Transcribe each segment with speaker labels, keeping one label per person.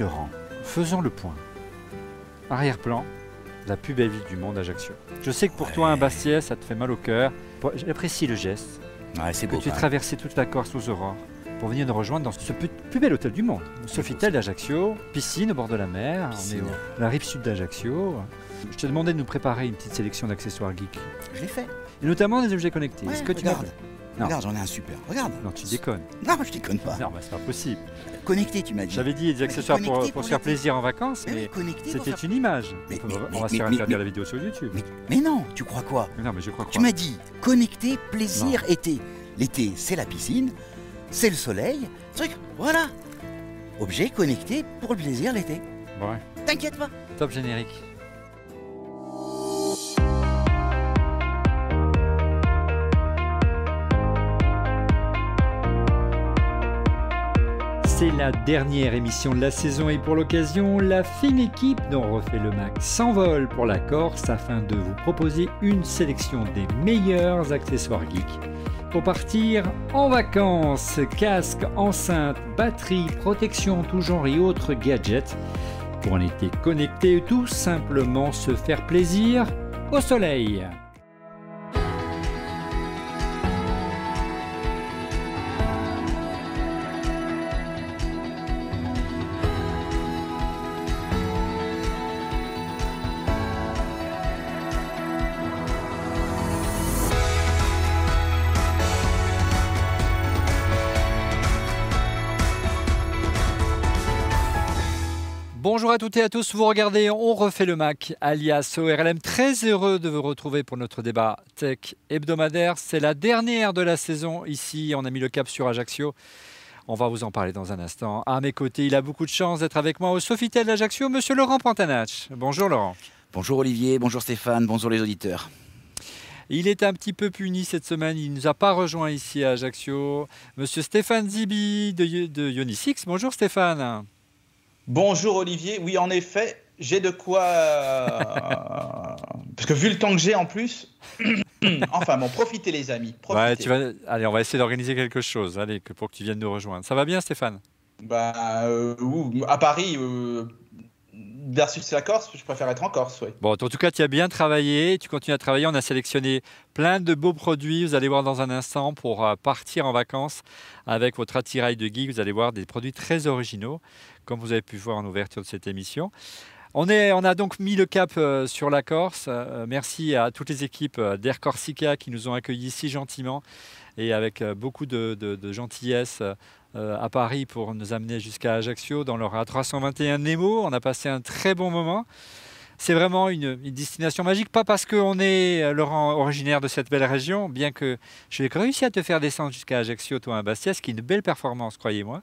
Speaker 1: Laurent, faisons le point. Arrière-plan, la plus belle ville du monde, Ajaccio. Je sais que pour toi, un Bastiais, ça te fait mal au cœur. J'apprécie le geste
Speaker 2: Ouais, c'est
Speaker 1: que tu
Speaker 2: même.
Speaker 1: traversé toute la Corse aux aurores pour venir nous rejoindre dans ce plus, bel hôtel du monde. Sofitel d'Ajaccio, piscine au bord de la mer, on est
Speaker 2: Piscine.
Speaker 1: au- la rive sud d'Ajaccio. Je t'ai demandé de nous préparer une petite sélection d'accessoires geeks,
Speaker 2: Je l'ai fait.
Speaker 1: et notamment des objets connectés.
Speaker 2: Ouais,
Speaker 1: Est-ce que tu
Speaker 2: regarde.
Speaker 1: Non.
Speaker 2: Regarde, j'en ai un super. Regarde.
Speaker 1: Non, tu déconnes.
Speaker 2: Non, je déconne pas.
Speaker 1: Non, bah, c'est pas possible.
Speaker 2: Connecté, tu m'as dit.
Speaker 1: J'avais dit des accessoires pour,
Speaker 2: connecté
Speaker 1: pour
Speaker 2: pour
Speaker 1: se faire plaisir en vacances,
Speaker 2: Mais
Speaker 1: mais c'était
Speaker 2: faire-
Speaker 1: une image.
Speaker 2: Mais-
Speaker 1: on
Speaker 2: mais-
Speaker 1: va- on va
Speaker 2: mais-
Speaker 1: se faire interdire la vidéo sur YouTube.
Speaker 2: Mais, non, tu crois quoi?
Speaker 1: Non, mais je crois
Speaker 2: Tu
Speaker 1: croire.
Speaker 2: m'as dit connecté, plaisir, été. L'été, c'est la piscine, c'est le soleil, truc, voilà. Objet connecté pour le plaisir l'été.
Speaker 1: Ouais.
Speaker 2: T'inquiète pas.
Speaker 1: Top générique. C'est la dernière émission de la saison et pour l'occasion, la fine équipe dont refait le Mac s'envole pour la Corse afin de vous proposer une sélection des meilleurs accessoires geeks pour partir en vacances. Casque, enceinte, batterie, protection en tout genre et autres gadgets pour un été connecté tout simplement se faire plaisir au soleil. Bonjour à toutes et à tous, vous regardez On refait le Mac, alias ORLM. Très heureux de vous retrouver pour notre débat tech hebdomadaire. C'est la dernière de la saison ici, on a mis le cap sur Ajaccio. On va vous en parler dans un instant. À mes côtés, il a beaucoup de chance d'être avec moi au Sofitel d'Ajaccio, monsieur Laurent Pantanach. Bonjour Laurent.
Speaker 2: Bonjour Olivier, bonjour Stéphane, bonjour les auditeurs.
Speaker 1: Il est un petit peu puni cette semaine, il ne nous a pas rejoint ici à Ajaccio. Monsieur Stéphane Zibi de, de Ionisix. Bonjour Stéphane.
Speaker 3: Bonjour Olivier, oui en effet, j'ai de quoi... euh, Parce que vu le temps que j'ai en plus... enfin bon, profitez les amis, profitez.
Speaker 1: Ouais, tu vas... Allez, on va essayer d'organiser quelque chose allez, pour que tu viennes nous rejoindre. Ça va bien Stéphane?
Speaker 3: Bah, euh, à Paris, euh, versus la Corse, je préfère être en Corse.
Speaker 1: Bon, en tout cas, tu as bien travaillé, tu continues à travailler. On a sélectionné plein de beaux produits. Vous allez voir dans un instant pour partir en vacances avec votre attirail de geek. Vous allez voir des produits très originaux, comme vous avez pu voir en ouverture de cette émission. On, est, on a donc mis le cap euh, sur la Corse. Euh, merci à toutes les équipes euh, d'Air Corsica qui nous ont accueillis si gentiment et avec beaucoup de, gentillesse à Paris pour nous amener jusqu'à Ajaccio dans leur A321 Nemo. On a passé un très bon moment. C'est vraiment une, une destination magique, pas parce qu'on est, euh, Laurent, originaire de cette belle région, bien que j'ai réussi à te faire descendre jusqu'à Ajaccio, toi, à Bastia, ce qui est une belle performance, croyez-moi.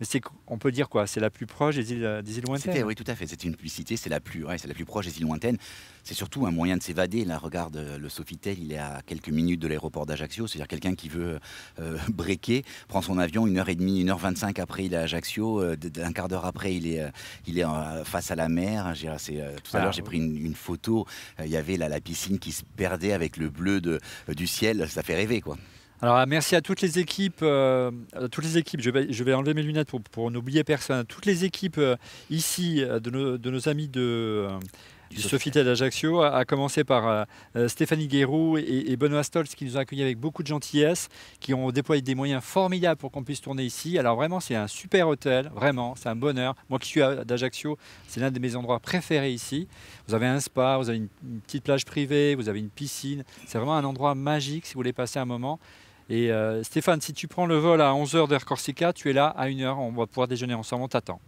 Speaker 1: Mais c'est qu'on peut dire quoi C'est la plus proche des îles, euh, des îles
Speaker 2: C'était,
Speaker 1: lointaines.
Speaker 2: oui, tout à fait. C'est une publicité, c'est la plus, ouais, c'est la plus proche des îles lointaines. C'est surtout un moyen de s'évader. Là, regarde, euh, le Sofitel, il est à quelques minutes de l'aéroport d'Ajaccio. C'est-à-dire quelqu'un qui veut euh, breaker, prend son avion une heure et demie, une heure vingt-cinq après, il est à Ajaccio. euh, d- un quart d'heure après, il est, euh, il est face à la mer. J'ai- c'est, tout à
Speaker 1: Ah,
Speaker 2: l'heure, j'ai pris une, une photo. Il y avait la, la piscine qui se perdait avec le bleu de, du ciel. Ça fait rêver, quoi.
Speaker 1: Alors, euh, merci à toutes les équipes. euh, toutes les équipes. Je vais, je vais enlever mes lunettes pour, pour n'oublier personne. Toutes les équipes euh, ici, euh, de nos, de nos amis de, euh, du Sofitel d'Ajaccio, à, à commencer par euh, Stéphanie Guérou et, et Benoît Stolz qui nous ont accueillis avec beaucoup de gentillesse, qui ont déployé des moyens formidables pour qu'on puisse tourner ici. Alors vraiment, c'est un super hôtel, vraiment, c'est un bonheur. Moi qui suis à- d'Ajaccio, c'est l'un de mes endroits préférés ici. Vous avez un spa, vous avez une, une petite plage privée, vous avez une piscine. C'est vraiment un endroit magique si vous voulez passer un moment. Et euh, Stéphane, si tu prends le vol à 11h d'Air Corsica, tu es là à 1h, on va pouvoir déjeuner ensemble, on t'attend.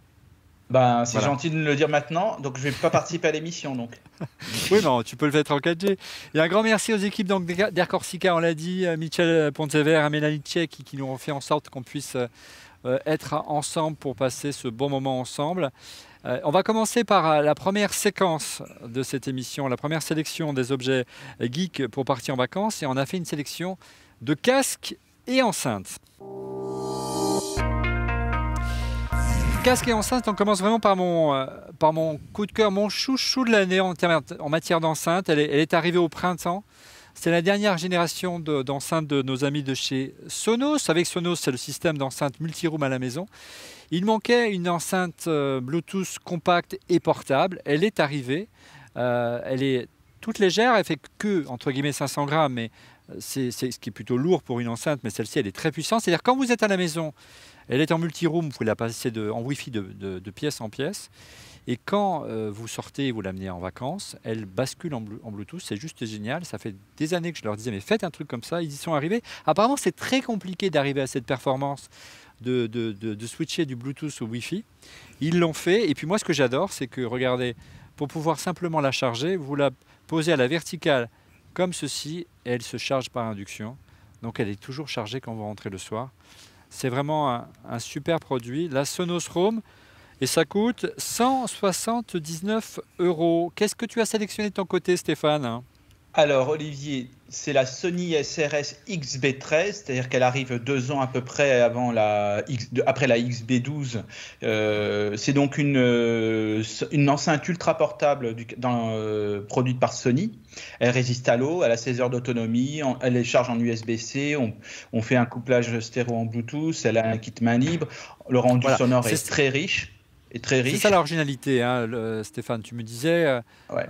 Speaker 3: Ben, c'est
Speaker 1: Voilà.
Speaker 3: gentil de me le dire maintenant, donc je vais pas participer à l'émission, donc.
Speaker 1: Oui, non, tu peux le faire en 4G. Et un grand merci aux équipes d'Air Corsica, on l'a dit, euh, Michel Pontever, Mélanie Tchek, qui, qui nous ont fait en sorte qu'on puisse euh, être ensemble pour passer ce bon moment ensemble. Euh, on va commencer par la première séquence de cette émission, la première sélection des objets geeks pour partir en vacances. Et on a fait une sélection de casques et enceintes. Casque et enceinte, on commence vraiment par mon, euh, par mon coup de cœur, mon chouchou de l'année en, en matière d'enceinte. Elle est, arrivée au printemps C'est la dernière génération d'enceintes de, nos amis de chez Sonos. Avec Sonos, c'est le système d'enceinte multi-room à la maison. Il manquait une enceinte euh, Bluetooth compacte et portable. Elle est arrivée. Euh, elle est toute légère. Elle fait que, entre guillemets, 500 grammes, c'est ce qui est plutôt lourd pour une enceinte. Mais celle-ci, elle est très puissante. C'est-à-dire, quand vous êtes à la maison, elle est en multi-room, vous pouvez la passer en Wi-Fi de, pièce en pièce. Et quand euh, vous sortez et vous l'amenez en vacances, elle bascule en, Bluetooth. C'est juste génial. Ça fait des années que je leur disais, mais faites un truc comme ça. Ils y sont arrivés. Apparemment, c'est très compliqué d'arriver à cette performance de, switcher du Bluetooth au Wi-Fi. Ils l'ont fait. Et puis moi, ce que j'adore, c'est que, regardez, pour pouvoir simplement la charger, vous la posez à la verticale comme ceci elle se charge par induction. Donc elle est toujours chargée quand vous rentrez le soir. C'est vraiment un, un super produit. La Sonos Roam, et ça coûte 179 euros. Qu'est-ce que tu as sélectionné de ton côté, Stéphane?
Speaker 3: Alors Olivier, c'est la Sony SRS XB13, c'est-à-dire qu'elle arrive deux ans à peu près avant la après la XB12. Euh, c'est donc une, euh, une enceinte ultra portable euh, produite par Sony. Elle résiste à l'eau, elle a 16 heures d'autonomie, elle est charge en USB-C, on, fait un couplage stéréo en Bluetooth, elle a un kit main libre, le rendu sonore est très riche très riche.
Speaker 1: C'est ça l'originalité, hein, Stéphane. Tu me disais, euh,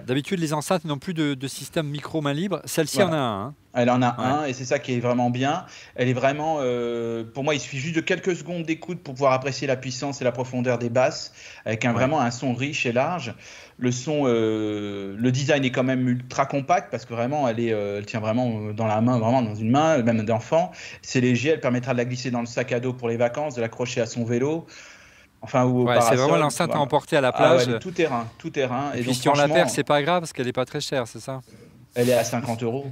Speaker 1: d'habitude les enceintes n'ont plus de, système micro main libre. Celle-ci en a un. Hein.
Speaker 3: Elle en a un et c'est ça qui est vraiment bien. Elle est vraiment, euh, pour moi, il suffit juste de quelques secondes d'écoute pour pouvoir apprécier la puissance et la profondeur des basses, avec un, vraiment un son riche et large. Le son, euh, le design est quand même ultra compact parce que vraiment, elle, est, elle tient vraiment dans la main, vraiment dans une main, même d'enfant. C'est léger, elle permettra de la glisser dans le sac à dos pour les vacances, de l'accrocher à son vélo.
Speaker 1: Enfin, c'est vraiment l'enceinte à emporter à la ah plage.
Speaker 3: tout terrain, tout terrain.
Speaker 1: Et, puis si on la perd, c'est pas grave parce qu'elle n'est pas très chère, c'est ça?
Speaker 3: Elle est à 50 euros.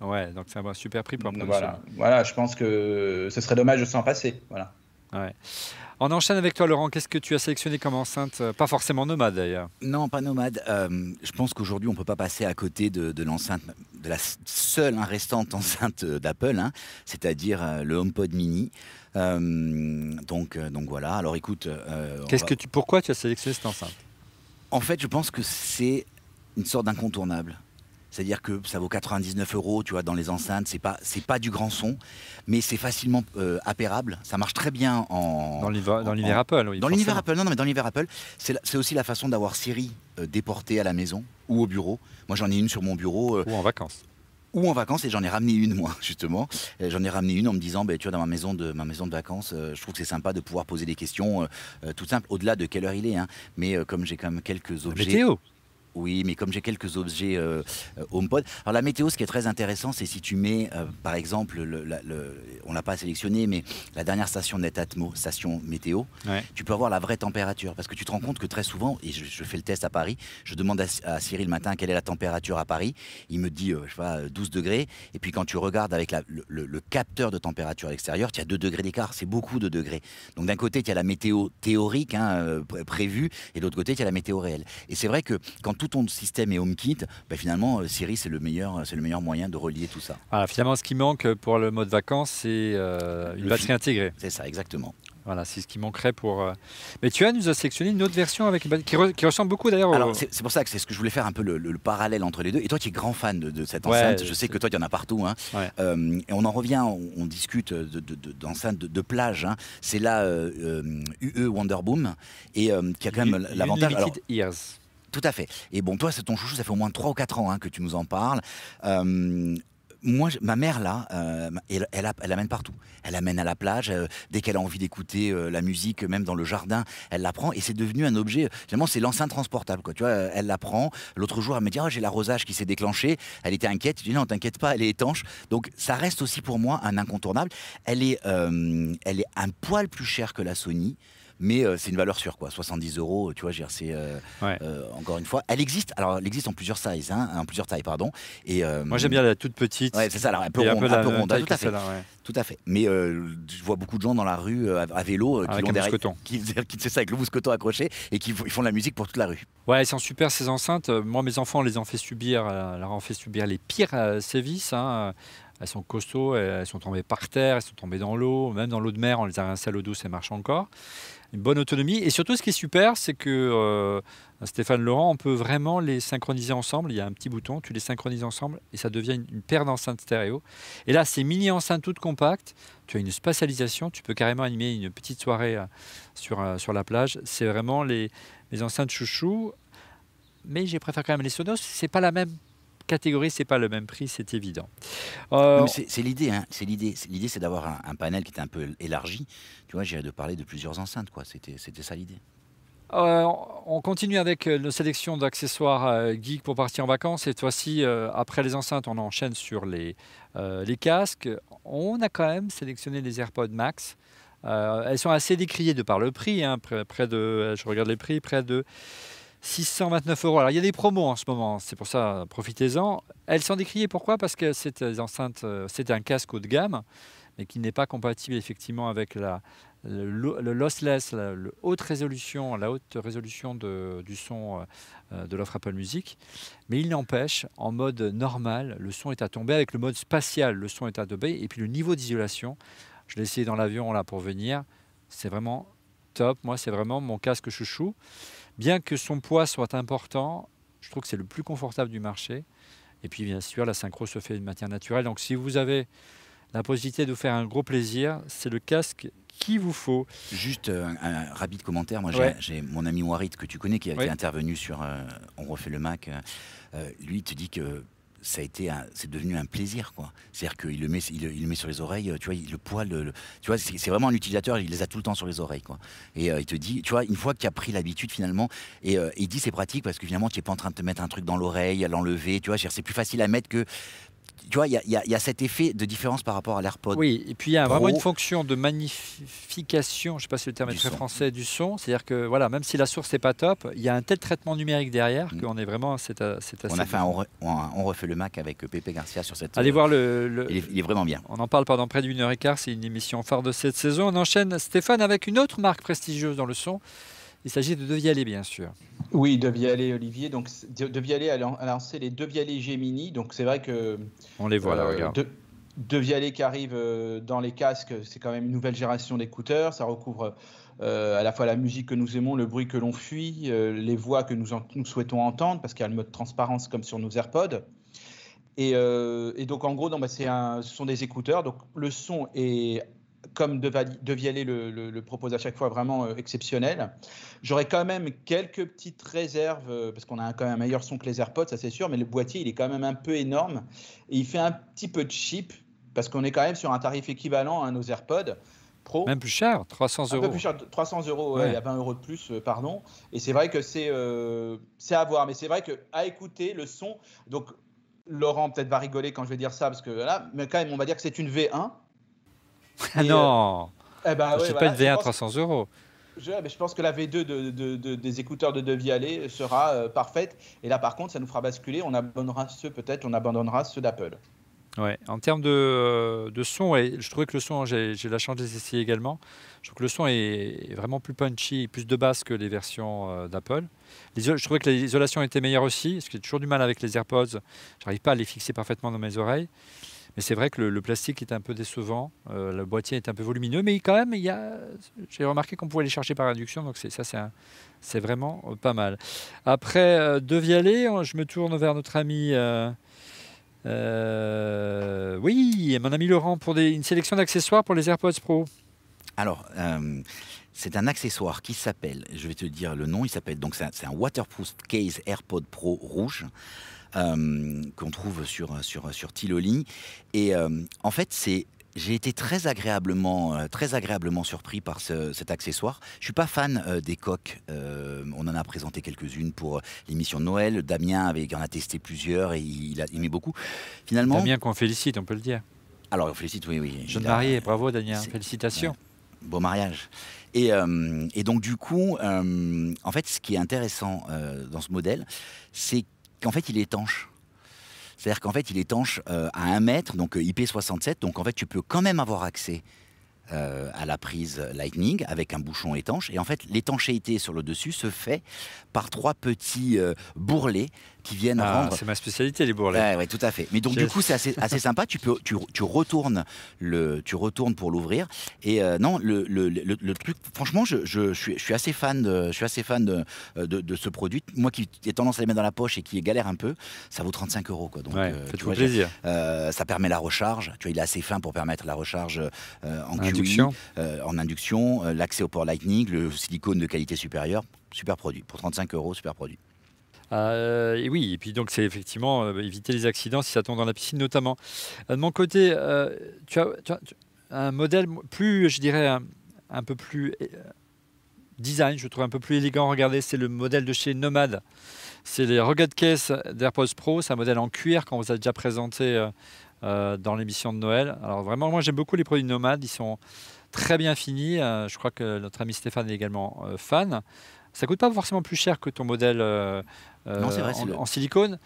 Speaker 1: Ouais, donc c'est un super prix pour un
Speaker 3: voilà. voilà, je pense que ce serait dommage de s'en passer. Voilà.
Speaker 1: Ouais. On enchaîne avec toi, Laurent. Qu'est-ce que tu as sélectionné comme enceinte? Pas forcément nomade d'ailleurs.
Speaker 2: Non, pas nomade. Euh, je pense qu'aujourd'hui, on ne peut pas passer à côté de, l'enceinte, de la seule restante enceinte d'Apple, hein, c'est-à-dire euh, le HomePod Mini. Euh, donc, donc voilà. Alors écoute.
Speaker 1: Qu'est-ce que tu, pourquoi tu as sélectionné cette enceinte?
Speaker 2: En fait, je pense que c'est une sorte d'incontournable. C'est-à-dire que ça vaut 99 euros, tu vois, dans les enceintes. C'est pas, c'est pas du grand son, mais c'est facilement euh, apérable. Ça marche très bien en
Speaker 1: dans l'univers Apple.
Speaker 2: Oui, dans l'univers Apple, non, non, mais dans l'univers Apple, c'est aussi la façon d'avoir Siri euh, déportée à la maison ou au bureau. Moi, j'en ai une sur mon bureau.
Speaker 1: Euh, ou en vacances.
Speaker 2: Ou en vacances et j'en ai ramené une moi justement. J'en ai ramené une en me disant, bah, tu vois, dans ma maison de ma maison de vacances, je trouve que c'est sympa de pouvoir poser des questions tout simple, au-delà de quelle heure il est. Hein. Mais comme j'ai quand même quelques objets.
Speaker 1: Météo.
Speaker 2: Oui, mais comme j'ai quelques objets euh, euh, HomePod. Alors la météo, ce qui est très intéressant, c'est si tu mets, euh, par exemple, le, on l'a pas sélectionné, mais la dernière station Netatmo, station météo, tu peux avoir la vraie température. Parce que tu te rends compte que très souvent, et je, fais le test à Paris, je demande à, Cyril le matin quelle est la température à Paris. Il me dit, je sais pas, 12 degrés. Et puis quand tu regardes avec le, capteur de température à l'extérieur, tu as 2 degrés d'écart. C'est beaucoup de degrés. Donc d'un côté, tu as la météo théorique hein, prévue, et de l'autre côté, tu as la météo réelle. Et c'est vrai que quand tout ton système et HomeKit, bah finalement, euh, Siri, c'est le, meilleur, c'est le meilleur moyen de relier tout ça.
Speaker 1: Voilà, finalement, ce qui manque pour le mode vacances, c'est euh, une batterie intégrée.
Speaker 2: C'est ça, exactement.
Speaker 1: Voilà, c'est ce qui manquerait pour. Euh, mais tu as nous as sélectionné une autre version avec qui, qui ressemble beaucoup d'ailleurs.
Speaker 2: Alors c'est pour ça que c'est ce que je voulais faire un peu le, parallèle entre les deux. Et toi, tu es grand fan de, cette enceinte. je sais que toi, il y en a partout. Hein. et on en revient, on, discute d'enceintes de, de, plage. Hein. C'est la UE Wonderboom et qui a quand même l'avantage.
Speaker 1: Ears.
Speaker 2: Tout à fait. Et bon, toi, c'est ton chouchou, ça fait au moins 3 ou 4 ans hein, que tu nous en parles. Euh, moi, ma mère, là, euh, elle, elle, partout. Elle amène à la plage. Euh, dès qu'elle a envie d'écouter la musique, même dans le jardin, elle la prend. Et c'est devenu un objet. Finalement, c'est l'enceinte transportable. Quoi. Tu vois, elle la prend. L'autre jour, elle me dit oh, J'ai l'arrosage qui s'est déclenché. Elle était inquiète. Je dis Non, t'inquiète pas, elle est étanche. Donc, ça reste aussi pour moi un incontournable. Elle est, elle est un poil plus chère que la Sony mais euh, c'est une valeur sûre, quoi. 70 euros, tu vois, c'est euh, euh, encore une fois. Elle existe, alors elle existe en plusieurs sizes, hein, en plusieurs tailles, pardon.
Speaker 1: Et moi j'aime bien la toute petite.
Speaker 2: Ouais, c'est ça, alors un peu ronde, un peu ronde, tout à fait. Tout à fait. Mais je vois beaucoup de gens dans la rue à, vélo
Speaker 1: qui avec derrière,
Speaker 2: qui, qui c'est ça avec le mousqueton accroché et qui ils font de la musique pour toute la rue.
Speaker 1: Ouais, elles sont super ces enceintes. Moi, mes enfants, les ont fait subir, leur ont fait subir les pires sévices. Hein. elles sont costauds, elles sont tombées par terre, elles sont tombées dans l'eau, même dans l'eau de mer, on les a rincées à l'eau douce, elles marchent encore. Une bonne autonomie. Et surtout, ce qui est super, c'est que euh, Stéphane Laurent, on peut vraiment les synchroniser ensemble. Il y a un petit bouton, tu les synchronises ensemble et ça devient une, paire d'enceintes stéréo. Et là, c'est mini enceintes toutes compactes. Tu as une spatialisation, tu peux carrément animer une petite soirée euh, sur, euh, sur la plage. C'est vraiment les, les enceintes chouchou. Mais j'ai préféré quand même les Sonos. C'est pas la même catégorie, c'est pas le même prix, c'est évident.
Speaker 2: Euh, c'est l'idée, hein. c'est l'idée. L'idée, c'est d'avoir un, panel qui est un peu élargi. Tu vois, j'ai de parler de plusieurs enceintes, quoi. C'était, c'était ça l'idée.
Speaker 1: Euh, on continue avec euh, nos sélections d'accessoires geek pour partir en vacances. Cette fois-ci, après les enceintes, on enchaîne sur les, les casques. On a quand même sélectionné les AirPods Max. elles sont assez décriées de par le prix, hein, près de, je regarde les prix, près de 629 euros. Alors il y a des promos en ce moment, c'est pour ça, profitez-en. Elles sont décriées pourquoi? Parce que c'est euh, c'est un casque haut de gamme, mais qui n'est pas compatible effectivement avec la, le, lossless, la, haute résolution, la haute résolution du son euh, de l'offre Apple Music. Mais il n'empêche, en mode normal, le son est à tomber. Avec le mode spatial, le son est à tomber. Et puis le niveau d'isolation, je l'ai essayé dans l'avion là pour venir, c'est vraiment top. Moi, c'est vraiment mon casque chouchou. Bien que son poids soit important, je trouve que c'est le plus confortable du marché. Et puis bien sûr, la synchro se fait de matière naturelle. Donc si vous avez la possibilité de vous faire un gros plaisir, c'est le casque qu'il vous faut.
Speaker 2: Juste euh, un, rapide commentaire. Moi, j'ai mon ami Warit que tu connais qui a été intervenu sur euh, On refait le Mac. Euh, lui, il te dit que ça a été, c'est devenu un plaisir, quoi. C'est-à-dire qu'il le met, il, le met sur les oreilles, tu vois, il, le poil, le, tu vois, c'est vraiment un utilisateur, il les a tout le temps sur les oreilles, quoi. Et euh, il te dit, tu vois, une fois qu'il a pris l'habitude finalement, et euh, il dit c'est pratique parce que finalement tu n'es pas en train de te mettre un truc dans l'oreille, à l'enlever, tu vois, c'est plus facile à mettre que tu vois, il y, a cet effet de différence par rapport à l'AirPod.
Speaker 1: Oui, et puis il y a vraiment une fonction de magnification, je ne sais pas si le terme est très français, du son. C'est-à-dire que voilà, même si la source n'est pas top, il y a un tel traitement numérique derrière mm. qu'on est vraiment. C'est, assez
Speaker 2: on a fait un, on, refait le Mac avec Pepe Garcia sur cette.
Speaker 1: Allez voir le.
Speaker 2: il, est, vraiment bien.
Speaker 1: On en parle pendant près d'une heure et quart. C'est une émission phare de cette saison. On enchaîne, Stéphane, avec une autre marque prestigieuse dans le son. Il s'agit de Devialet, bien sûr.
Speaker 3: Oui, Devialet, Olivier. Donc, Devialet a lancé les Devialet Gemini. Donc, c'est vrai que.
Speaker 1: On les voit là, euh, regarde.
Speaker 3: Devialet qui arrive euh, dans les casques, c'est quand même une nouvelle génération d'écouteurs. Ça recouvre euh, à la fois la musique que nous aimons, le bruit que l'on fuit, les voix que nous, nous, souhaitons entendre, parce qu'il y a le mode transparence comme sur nos AirPods. Et, donc, en gros, bah, un, ce sont des écouteurs. Donc, le son est comme De, Vialet le, propose à chaque fois, vraiment euh, exceptionnel. J'aurais quand même quelques petites réserves, euh, parce qu'on a quand même un meilleur son que les AirPods, ça c'est sûr, mais le boîtier, il est quand même un peu énorme. Et il fait un petit peu cheap, parce qu'on est quand même sur un tarif équivalent à nos AirPods. Pro.
Speaker 1: Même plus cher, 300 euros. Un peu plus cher,
Speaker 3: 300 euros, il y a 20 euros de plus, euh, pardon. Et c'est vrai que c'est c'est à voir, mais c'est vrai que à écouter le son, donc Laurent peut-être va rigoler quand je vais dire ça, parce que là, mais quand même, on va dire que c'est une V1.
Speaker 1: Ah non euh, eh ben, C'est pas une V1 300 euros.
Speaker 3: Je, je, pense que la V2 de, des écouteurs de Devis Aller sera euh, parfaite. Et là, par contre, ça nous fera basculer. On abandonnera ceux, peut-être, on abandonnera ceux d'Apple.
Speaker 1: Ouais. En termes de, euh, son, et je trouvais que le son, j'ai la chance de les essayer également. Je trouve que le son est vraiment plus punchy, plus de basse que les versions d'Apple. Je trouvais que l'isolation était meilleure aussi, parce que j'ai toujours du mal avec les AirPods. J'arrive pas à les fixer parfaitement dans mes oreilles. Mais c'est vrai que le, plastique est un peu décevant, euh, le boîtier est un peu volumineux, mais quand même, il j'ai remarqué qu'on pouvait les chercher par induction, donc c'est, ça c'est, vraiment euh, pas mal. Après euh, je me tourne vers notre ami... oui, mon ami Laurent, pour une sélection d'accessoires pour les AirPods Pro.
Speaker 2: Alors, c'est un accessoire qui s'appelle, je vais te dire le nom, il s'appelle donc c'est un, waterproof case AirPod Pro rouge. Euh, qu'on trouve sur, sur, sur Tiloli. Et euh, en fait, c'est j'ai été très agréablement, euh, très agréablement surpris par cet accessoire. Je suis pas fan des coques. on en a présenté quelques-unes pour l'émission de Noël. Damien avait, en a testé plusieurs et il a aimé beaucoup.
Speaker 1: Finalement, Damien qu'on félicite, on peut le dire.
Speaker 2: Alors on félicite, oui, oui.
Speaker 1: Jeune marié, bravo Damien, félicitations.
Speaker 2: beau mariage. Et, et, donc du coup, en fait, ce qui est intéressant dans ce modèle, c'est qu'en fait, il est étanche. C'est-à-dire qu'en fait, il est étanche euh, à 1 mètre, donc euh, IP67. Donc en fait, tu peux quand même avoir accès euh, à la prise Lightning avec un bouchon étanche. Et en fait, l'étanchéité sur le dessus se fait par trois petits bourrelets qui viennent
Speaker 1: Ah,
Speaker 2: rendre.
Speaker 1: c'est ma spécialité, les bourrelets.
Speaker 2: Ouais, tout à fait. Mais donc du coup, c'est assez, assez sympa. Tu peux, tu, tu retournes le, tu retournes pour l'ouvrir. Et euh, non, le, le, le- le truc, franchement, je, je, je suis, je suis assez fan de, je suis assez fan de, de, de ce produit. Moi qui ai tendance à les mettre dans la poche et qui galère un peu, ça vaut 35 euros quoi. Donc,
Speaker 1: Ouais,
Speaker 2: euh, tu
Speaker 1: faites-vous
Speaker 2: vois,
Speaker 1: plaisir.
Speaker 2: euh, ça permet la recharge. Tu vois, il est assez fin pour permettre la recharge euh, en
Speaker 1: Induction.
Speaker 2: euh, en induction, euh, l'accès au port Lightning, le silicone de qualité supérieure. Super produit. Pour 35 euros, super produit.
Speaker 1: Euh, et oui, et puis donc c'est effectivement euh, éviter les accidents si ça tombe dans la piscine notamment. Euh, de mon côté, tu, un modèle plus, je dirais, un, un peu plus design, je trouve un peu plus élégant. Regardez, c'est le modèle de chez Nomad. C'est les Rugged Case d'AirPods Pro. C'est un modèle en cuir qu'on vous a déjà présenté dans l'émission de Noël. Alors vraiment, moi j'aime beaucoup les produits Nomad. Ils sont très bien finis. Je crois que notre ami Stéphane est également fan. Ça coûte pas forcément plus cher que ton modèle euh,
Speaker 2: Non, vrai,
Speaker 1: en,
Speaker 2: c'est le-
Speaker 1: en silicone.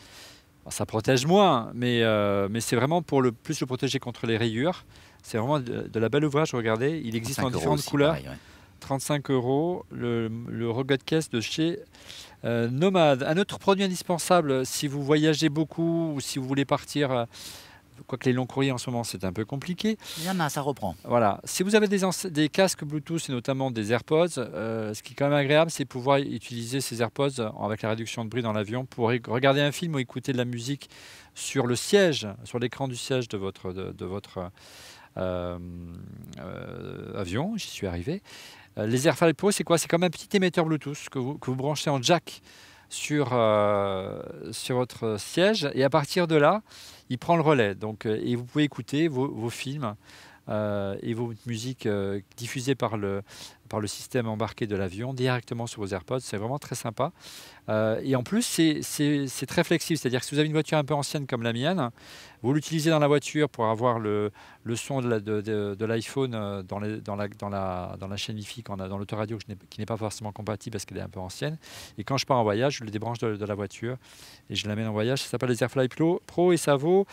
Speaker 1: Ça protège moins, mais, euh, mais c'est vraiment pour le plus le protéger contre les rayures. C'est vraiment de, de la belle ouvrage. Regardez, il existe
Speaker 2: 35
Speaker 1: en différentes
Speaker 2: aussi,
Speaker 1: couleurs.
Speaker 2: pareil, ouais.
Speaker 1: 35 euros, le, le Rugged Case de chez euh, Nomad. Un autre produit indispensable si vous voyagez beaucoup ou si vous voulez partir, euh, quoique les longs courriers en ce moment c'est un peu compliqué.
Speaker 2: Il y en a, ça reprend.
Speaker 1: Voilà, si vous avez des, casques Bluetooth et notamment des AirPods, euh, ce qui est quand même agréable, c'est pouvoir utiliser ces AirPods avec la réduction de bruit dans l'avion pour regarder un film ou écouter de la musique sur le siège, sur l'écran du siège de votre, de, de votre euh, euh, avion. J'y suis arrivé. Les Pro, c'est quoi? C'est comme un petit émetteur Bluetooth que vous, que vous branchez en jack sur, sur votre siège et à partir de là, il prend le relais. Donc, euh, et vous pouvez écouter vos, vos films euh, et vos musiques euh, diffusées par le, par le système embarqué de l'avion directement sur vos AirPods. C'est vraiment très sympa. Euh, et en plus, c'est- très flexible. C'est-à-dire que si vous avez une voiture un peu ancienne comme la mienne, vous l'utilisez dans la voiture pour avoir le, le son de la- de- de- l'iPhone euh, dans, dans, la, dans, la, dans la chaîne Wi-Fi a dans l'autoradio qui n'est pas forcément compatible parce qu'elle est un peu ancienne. Et quand je pars en voyage, je le débranche de, la voiture et je l'amène en voyage. Ça s'appelle les AirFly Pro, Pro et ça vaut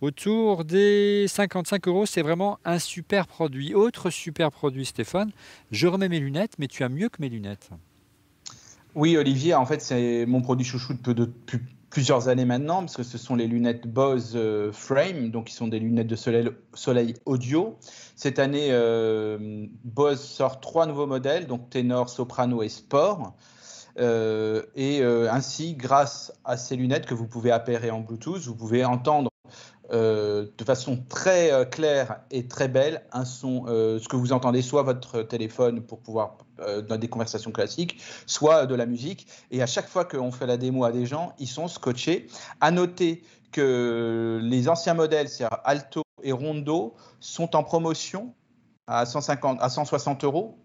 Speaker 1: autour des 55 euros. C'est vraiment un super produit. Autre super produit, Stéphane. Je remets mes lunettes, mais tu as mieux que mes lunettes.
Speaker 3: Oui, Olivier, en fait, c'est mon produit chouchou depuis, plusieurs années maintenant, parce que ce sont les lunettes Bose euh, Frame, donc qui sont des lunettes de soleil, soleil audio. Cette année, euh, Bose sort trois nouveaux modèles, donc ténor, soprano et sport. Euh, et euh, ainsi, grâce à ces lunettes que vous pouvez appairer en Bluetooth, vous pouvez entendre euh, de façon très euh, claire et très belle un son, euh, ce que vous entendez, soit votre téléphone pour pouvoir dans des conversations classiques, soit de la musique. Et à chaque fois qu'on fait la démo à des gens, ils sont scotchés. À noter que les anciens modèles, c'est-à-dire Alto et Rondo, sont en promotion à 150, à 160 euros.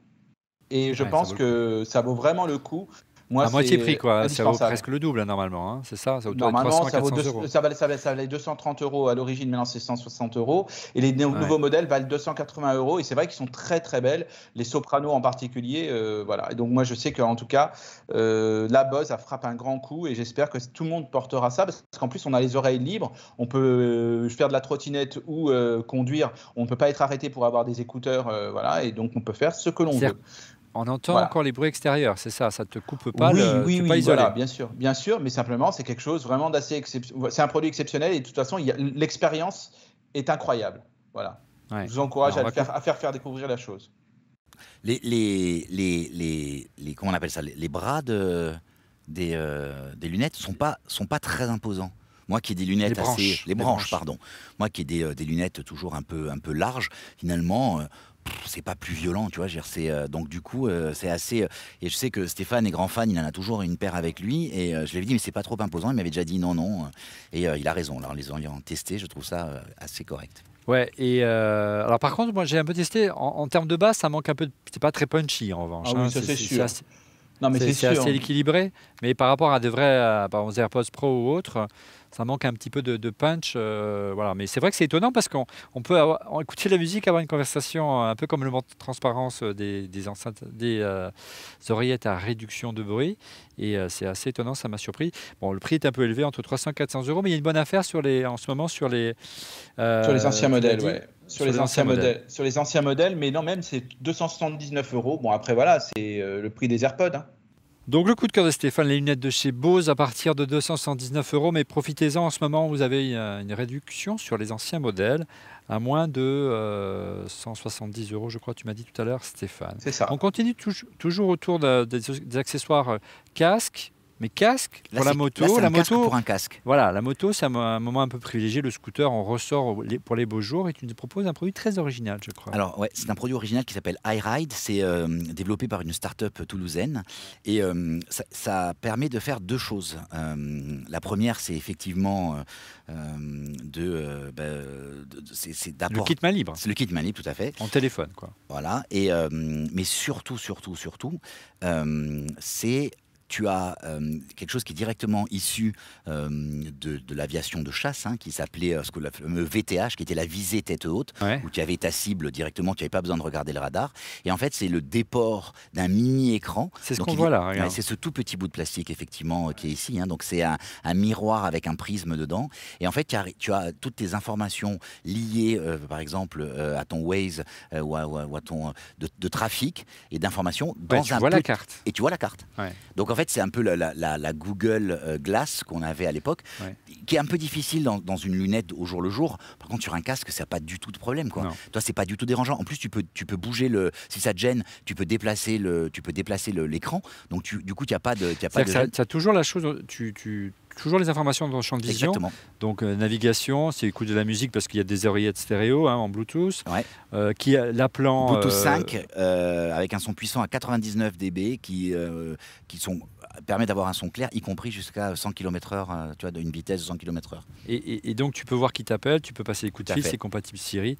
Speaker 3: Et je
Speaker 1: Ouais,
Speaker 3: pense que ça vaut vraiment le coup. Moi,
Speaker 1: à moitié prix, quoi. Ça vaut presque le double, hein, normalement. hein. C'est ça Ça vaut
Speaker 3: Normalement,
Speaker 1: 300
Speaker 3: ça, vaut
Speaker 1: 400
Speaker 3: deux-
Speaker 1: euros.
Speaker 3: ça, valait, ça valait- ça valait 230 euros à l'origine, maintenant c'est 160 euros. Et les
Speaker 1: Ouais.
Speaker 3: nouveaux modèles valent 280 euros. Et c'est vrai qu'ils sont très très belles, les sopranos en particulier. euh, voilà. Et donc moi je sais qu'en tout cas, euh, la Bose, ça frappe un grand coup. Et j'espère que tout le monde portera ça. Parce qu'en plus, on a les oreilles libres. On peut euh, faire de la trottinette ou euh, conduire. On ne peut pas être arrêté pour avoir des écouteurs. voilà. Et donc on peut faire ce que l'on veut.
Speaker 1: On entend
Speaker 3: Voilà.
Speaker 1: encore les bruits extérieurs, c'est ça, ça te coupe pas,
Speaker 3: oui,
Speaker 1: le,
Speaker 3: oui, oui,
Speaker 1: pas isolé.
Speaker 3: voilà, bien sûr, bien sûr, mais simplement c'est quelque chose vraiment d'assez exceptionnel. C'est un produit exceptionnel et de toute façon, l'expérience est incroyable. Voilà.
Speaker 1: Ouais.
Speaker 3: Je vous encourage
Speaker 1: Alors,
Speaker 3: à, faire, à faire faire découvrir la chose.
Speaker 2: Les, les, les, les, les- comment on appelle ça les, les bras de, des, euh, des lunettes sont pas, sont pas très imposants. Moi qui ai des lunettes
Speaker 1: Les branches,
Speaker 2: assez, les
Speaker 1: les
Speaker 2: branches,
Speaker 1: branches.
Speaker 2: pardon. Moi qui ai des, euh, des lunettes toujours un peu, un peu larges, finalement, euh, c'est pas plus violent, tu vois. c'est, euh, donc du coup, euh, c'est assez. euh, et je sais que Stéphane est grand fan, il en a toujours une paire avec lui, et euh, je lui avais dit mais c'est pas trop imposant. Il m'avait déjà dit non, non, et euh, il a raison. Alors en les ayant testés, je trouve ça euh, assez correct.
Speaker 1: Ouais, et euh, alors par contre, moi j'ai un peu testé, en, en termes de base, ça manque un peu, de- c'est pas très punchy en revanche.
Speaker 3: Ah oui,
Speaker 1: hein,
Speaker 3: ça, c'est sûr.
Speaker 1: assez-
Speaker 3: Non, mais
Speaker 1: c'est- assez équilibré, mais par rapport à de vrais, euh, par exemple, aux AirPods Pro ou autres, ça manque un petit peu de, de punch. euh, voilà. Mais c'est vrai que c'est étonnant parce qu'on on peut avoir- écouter la musique, avoir une conversation euh, un peu comme le mode de transparence euh, des, des enceintes, des euh, oreillettes à réduction de bruit. Et euh, c'est assez étonnant, ça m'a surpris. Bon, le prix est un peu élevé, entre 300 et 400 euros, mais il y a une bonne affaire sur les, en ce moment sur les,
Speaker 3: Sur les anciens modèles, ouais. sur, les, anciens modèles. Sur les anciens modèles, mais non, même c'est 279 euros. Bon, après voilà, c'est le prix des AirPods. Hein.
Speaker 1: Donc le coup de cœur de Stéphane, les lunettes de chez Bose à partir de 279 euros, mais profitez-en en ce moment, vous avez euh, une réduction sur les anciens modèles à moins de 170 euros, je crois, tu m'as dit tout à l'heure, Stéphane.
Speaker 3: C'est ça.
Speaker 1: On continue toujours autour des, accessoires casques, mais casque pour la moto, la
Speaker 2: moto pour un casque.
Speaker 1: Voilà, la moto, c'est un, moment un peu privilégié. Le scooter, on ressort pour les beaux jours et tu nous proposes un produit très original, je crois.
Speaker 2: Alors ouais, c'est un produit original qui s'appelle iRide. C'est euh, développé par une start-up toulousaine et euh, ça, permet de faire deux choses. Euh, la première, c'est effectivement de, bah, c'est
Speaker 1: Le kit main libre.
Speaker 2: C'est le kit main libre, tout à fait.
Speaker 1: En téléphone, quoi.
Speaker 2: Voilà. Et mais surtout, surtout, surtout, c'est tu as euh, quelque chose qui est directement issu euh, de, l'aviation de chasse, hein, qui s'appelait euh, ce que le fameux VTH, qui était la visée tête haute, où tu avais ta cible directement, tu n'avais pas besoin de regarder le radar. Et en fait, c'est le déport d'un mini-écran.
Speaker 1: C'est ce qu'on voit là.
Speaker 2: c'est ce tout petit bout de plastique, effectivement, qui est ici. Hein. donc, c'est un, miroir avec un prisme dedans. Et en fait, tu as, tu as toutes tes informations liées, par exemple, à ton Waze ou à, ton de, trafic et d'informations
Speaker 1: dans tu vois la carte.
Speaker 2: Et tu vois la carte. Donc, en fait, c'est un peu la, Google euh, Glass qu'on avait à l'époque, qui est un peu difficile dans, une lunette au jour le jour. Par contre, sur un casque, ça n'a pas du tout de problème. Quoi. Toi, c'est pas du tout dérangeant. En plus, tu peux, tu peux bouger le. Si ça te gêne, tu peux déplacer le, tu peux déplacer l'écran. Donc, tu, du coup, tu n'as pas de.
Speaker 1: Y a pas de ça, as toujours la chose. Tu, tu toujours les informations dans le champ de vision.
Speaker 2: Exactement.
Speaker 1: Donc euh, navigation, c'est écoute de la musique parce qu'il y a des oreillettes stéréo hein, en Bluetooth. Euh, qui a l'appelant
Speaker 2: Bluetooth 5 avec un son puissant à 99 dB qui qui sont permet d'avoir un son clair, y compris jusqu'à 100 km/h, euh, tu vois, d'une vitesse de 100 km/h.
Speaker 1: Et, donc tu peux voir qui t'appelle, tu peux passer les coups de fil, c'est compatible Siri.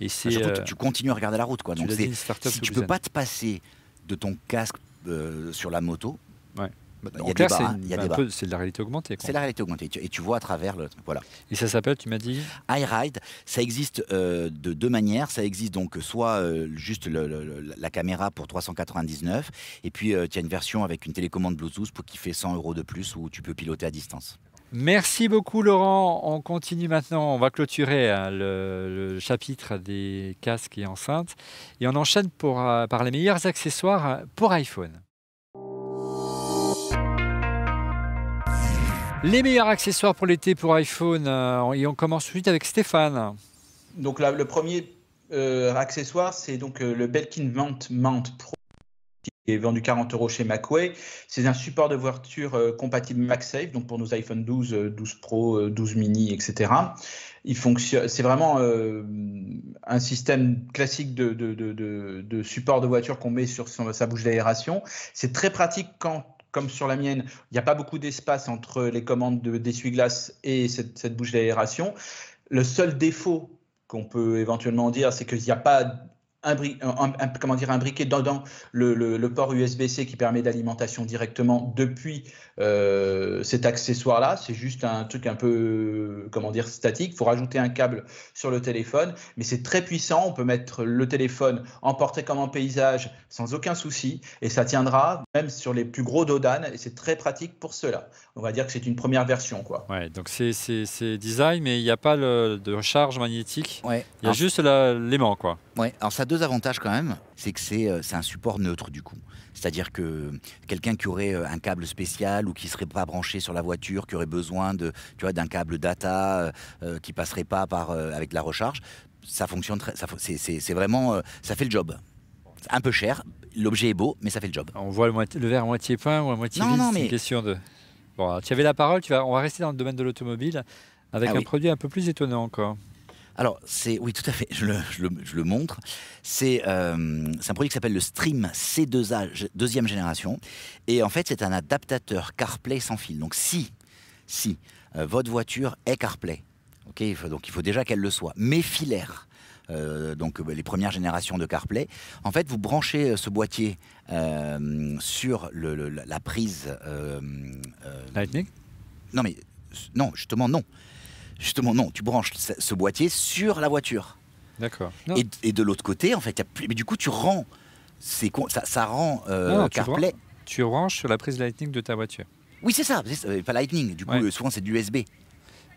Speaker 2: Et c'est. Euh, tu continues à regarder la route, quoi. Donc si tu peux pas te passer de ton casque euh, sur la moto,
Speaker 1: ouais. En clair, c'est de la réalité augmentée.
Speaker 2: C'est la réalité augmentée. Et tu vois à travers le. Voilà.
Speaker 1: Et ça s'appelle, tu m'as dit?
Speaker 2: iRide. Ça existe euh, de deux manières. Ça existe donc soit euh, juste la caméra pour 399, et puis euh, tu as une version avec une télécommande Bluetooth pour qui fait 100 euros de plus où tu peux piloter à distance.
Speaker 1: Merci beaucoup Laurent. On continue maintenant, on va clôturer hein, le, chapitre des casques et enceintes et on enchaîne pour, par les meilleurs accessoires pour iPhone. Les meilleurs accessoires pour l'été pour iPhone. Euh, et on commence tout de suite avec Stéphane.
Speaker 3: Donc le premier euh, accessoire, c'est donc euh, le Belkin Mount Mount Pro qui est vendu 40 euros chez Macway. C'est un support de voiture compatible MagSafe, donc pour nos iPhone 12, 12 Pro, 12 mini, etc. C'est vraiment un système classique de, support de voiture qu'on met sur sa bouche d'aération. C'est très pratique quand comme sur la mienne, il n'y a pas beaucoup d'espace entre les commandes d'essuie-glace et cette, bouche d'aération. Le seul défaut qu'on peut éventuellement dire, c'est qu'il n'y a pas un, comment dire, imbriqué dans, le, port USB-C qui permet d'alimentation directement depuis euh, cet accessoire-là. C'est juste un truc un peu, comment dire, statique. Il faut rajouter un câble sur le téléphone, mais c'est très puissant. On peut mettre le téléphone en portrait comme en paysage sans aucun souci, et ça tiendra même sur les plus gros Dodan, et c'est très pratique pour cela. On va dire que c'est une première version. Quoi.
Speaker 1: Ouais, donc c'est design, mais il n'y a pas de recharge magnétique. Ouais. Il y a juste l'aimant. quoi.
Speaker 2: Ouais, alors ça deux avantages quand même, c'est que c'est euh, un support neutre du coup. C'est-à-dire que quelqu'un qui aurait euh, un câble spécial ou qui serait pas branché sur la voiture, qui aurait besoin de, tu vois, d'un câble data qui euh, qui passerait pas par avec la recharge, ça fonctionne très, c'est vraiment, ça fait le job. Un peu cher, l'objet est beau, mais ça fait le job.
Speaker 1: On voit le, verre à moitié plein ou à moitié vide. c'est une question de. Bon, tu avais la parole. Tu vas, on va rester dans le domaine de l'automobile avec ah un produit un peu plus étonnant encore.
Speaker 2: Alors, c'est oui, tout à fait. Je le, montre. Euh, c'est un produit qui s'appelle le Stream C2A deuxième génération, et en fait, c'est un adaptateur CarPlay sans fil. Donc, si si euh, votre voiture est CarPlay, ok, donc il faut déjà qu'elle le soit, mais filaire. Euh, donc les premières générations de CarPlay. En fait, vous branchez ce boîtier sur la prise
Speaker 1: Lightning?
Speaker 2: Non mais non, justement non. Justement, non, tu branches ce boîtier sur la voiture.
Speaker 1: D'accord.
Speaker 2: Et, de l'autre côté, en fait, y a plus, mais du coup, tu rends, ça, ça rend euh, CarPlay.
Speaker 1: Tu, branches sur la prise Lightning de ta voiture.
Speaker 2: Oui, c'est ça, pas Lightning. Du coup, souvent, c'est du USB.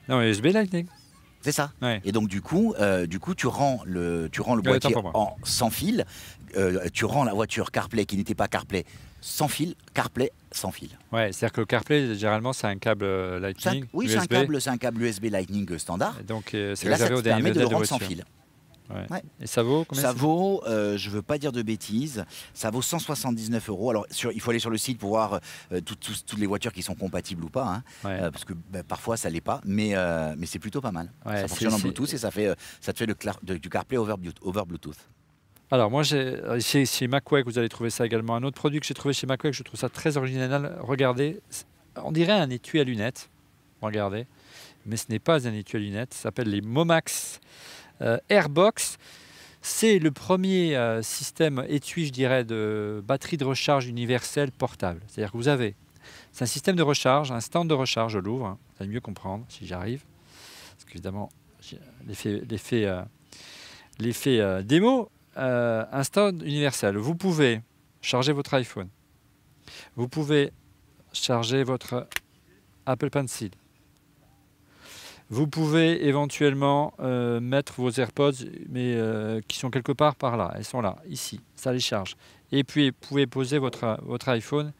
Speaker 1: Non, USB Lightning.
Speaker 2: C'est ça.
Speaker 1: Ouais.
Speaker 2: Et donc du coup, euh, du coup, tu rends le, tu rends le
Speaker 1: Ouais,
Speaker 2: boîtier en sans fil. Euh, tu rends la voiture CarPlay qui n'était pas CarPlay sans fil, CarPlay sans fil.
Speaker 1: Ouais, c'est-à-dire que le CarPlay, généralement, c'est un câble euh,
Speaker 2: C'est un-
Speaker 1: Lightning.
Speaker 2: oui, c'est un câble, un câble USB Lightning standard.
Speaker 1: Et Donc, euh, c'est réservé
Speaker 2: de le
Speaker 1: de
Speaker 2: rendre sans fil.
Speaker 1: Ouais.
Speaker 2: Ouais.
Speaker 1: Et ça vaut combien
Speaker 2: Ça vaut, euh, je veux pas dire de bêtises, ça vaut 179 euros. Alors, sur- il faut aller sur le site pour voir euh, tout- tout- toutes les voitures qui sont compatibles ou pas, hein,
Speaker 1: Ouais.
Speaker 2: euh, parce que bah, parfois ça l'est pas, mais, euh, mais c'est plutôt pas mal. Ça fonctionne en Bluetooth et ça, fait, ça te fait le de- du CarPlay over Bluetooth.
Speaker 1: Alors moi, euh, chez, chez Macway, vous allez trouver ça également. Un autre produit que j'ai trouvé chez que je trouve ça très original. Regardez, on dirait un étui à lunettes. Regardez, mais ce n'est pas un étui à lunettes. Ça s'appelle les Momax euh, Airbox. C'est le premier euh, système étui, je dirais, de batterie de recharge universelle portable. C'est-à-dire que vous avez, c'est un système de recharge, un stand de recharge, je l'ouvre, hein, vous allez mieux comprendre si j'arrive. Parce qu'évidemment, l'effet, démo, euh, un universel. Vous pouvez charger votre iPhone. Vous pouvez charger votre Apple Pencil. Vous pouvez éventuellement euh, mettre vos AirPods, mais euh, qui sont quelque part par là. Elles sont là, ici. Ça les charge. Et puis, vous pouvez poser votre, votre iPhone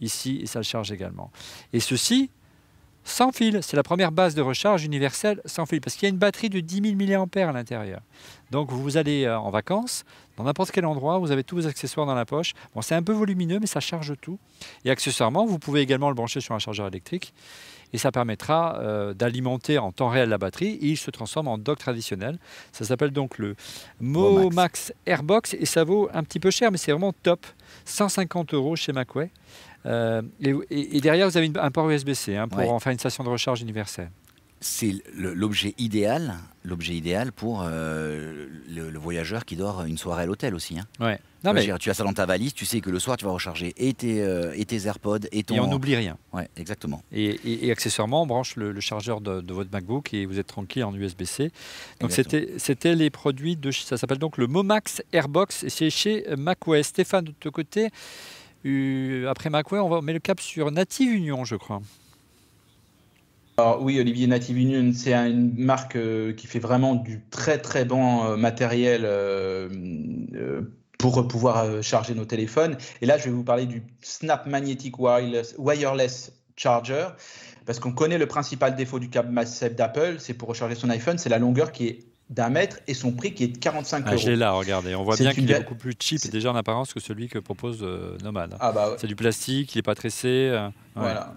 Speaker 1: ici et ça le charge également. Et ceci, sans fil. C'est la première base de recharge universelle sans fil. Parce qu'il y a une batterie de 10 000 mAh à l'intérieur. Donc, vous allez euh, en vacances, dans n'importe quel endroit, vous avez tous vos accessoires dans la poche. Bon, c'est un peu volumineux, mais ça charge tout. Et accessoirement, vous pouvez également le brancher sur un chargeur électrique. Et ça permettra euh, d'alimenter en temps réel la batterie et il se transforme en dock traditionnel. Ça s'appelle donc le
Speaker 2: Momax.
Speaker 1: Momax Airbox et ça vaut un petit peu cher, mais c'est vraiment top. 150 euros chez Macway. Euh, et, et- et derrière, vous avez une- un port USB-C hein, pour
Speaker 2: Ouais.
Speaker 1: en faire une station de recharge universelle.
Speaker 2: C'est l'objet idéal, l'objet idéal pour euh, le, le voyageur qui dort une soirée à l'hôtel aussi. hein.
Speaker 1: Ouais.
Speaker 2: Tu
Speaker 1: Non,
Speaker 2: vois, je
Speaker 1: mais,
Speaker 2: veux dire, tu as ça dans ta valise, tu sais que le soir tu vas recharger et tes, euh, et tes AirPods et ton.
Speaker 1: et on n'oublie rien.
Speaker 2: Ouais, exactement.
Speaker 1: Et, et- et accessoirement, on branche le, le chargeur de, de votre MacBook et vous êtes tranquille en USB-C. Donc c'était les produits de ça s'appelle donc le Momax Airbox et c'est chez Macway. Stéphane de ton côté, euh, après Macway, on va on met le cap sur Native Union, je crois.
Speaker 3: Alors oui, Olivier Native Union, c'est un- une marque euh, qui fait vraiment du très très bon euh, matériel euh, pour pouvoir charger nos téléphones. Et là, je vais vous parler du Snap Magnetic Wireless, Wireless Charger, parce qu'on connaît le principal défaut du câble MagSafe d'Apple, c'est pour recharger son iPhone, c'est la longueur qui est d'un mètre et son prix qui est de 45
Speaker 1: Ah,
Speaker 3: euros.
Speaker 1: je l'ai là, regardez. On voit bien qu'il est beaucoup plus cheap déjà en apparence que celui que propose Nomad.
Speaker 3: Ah bah ouais.
Speaker 1: C'est du plastique, il n'est pas tressé. ouais.
Speaker 3: Voilà.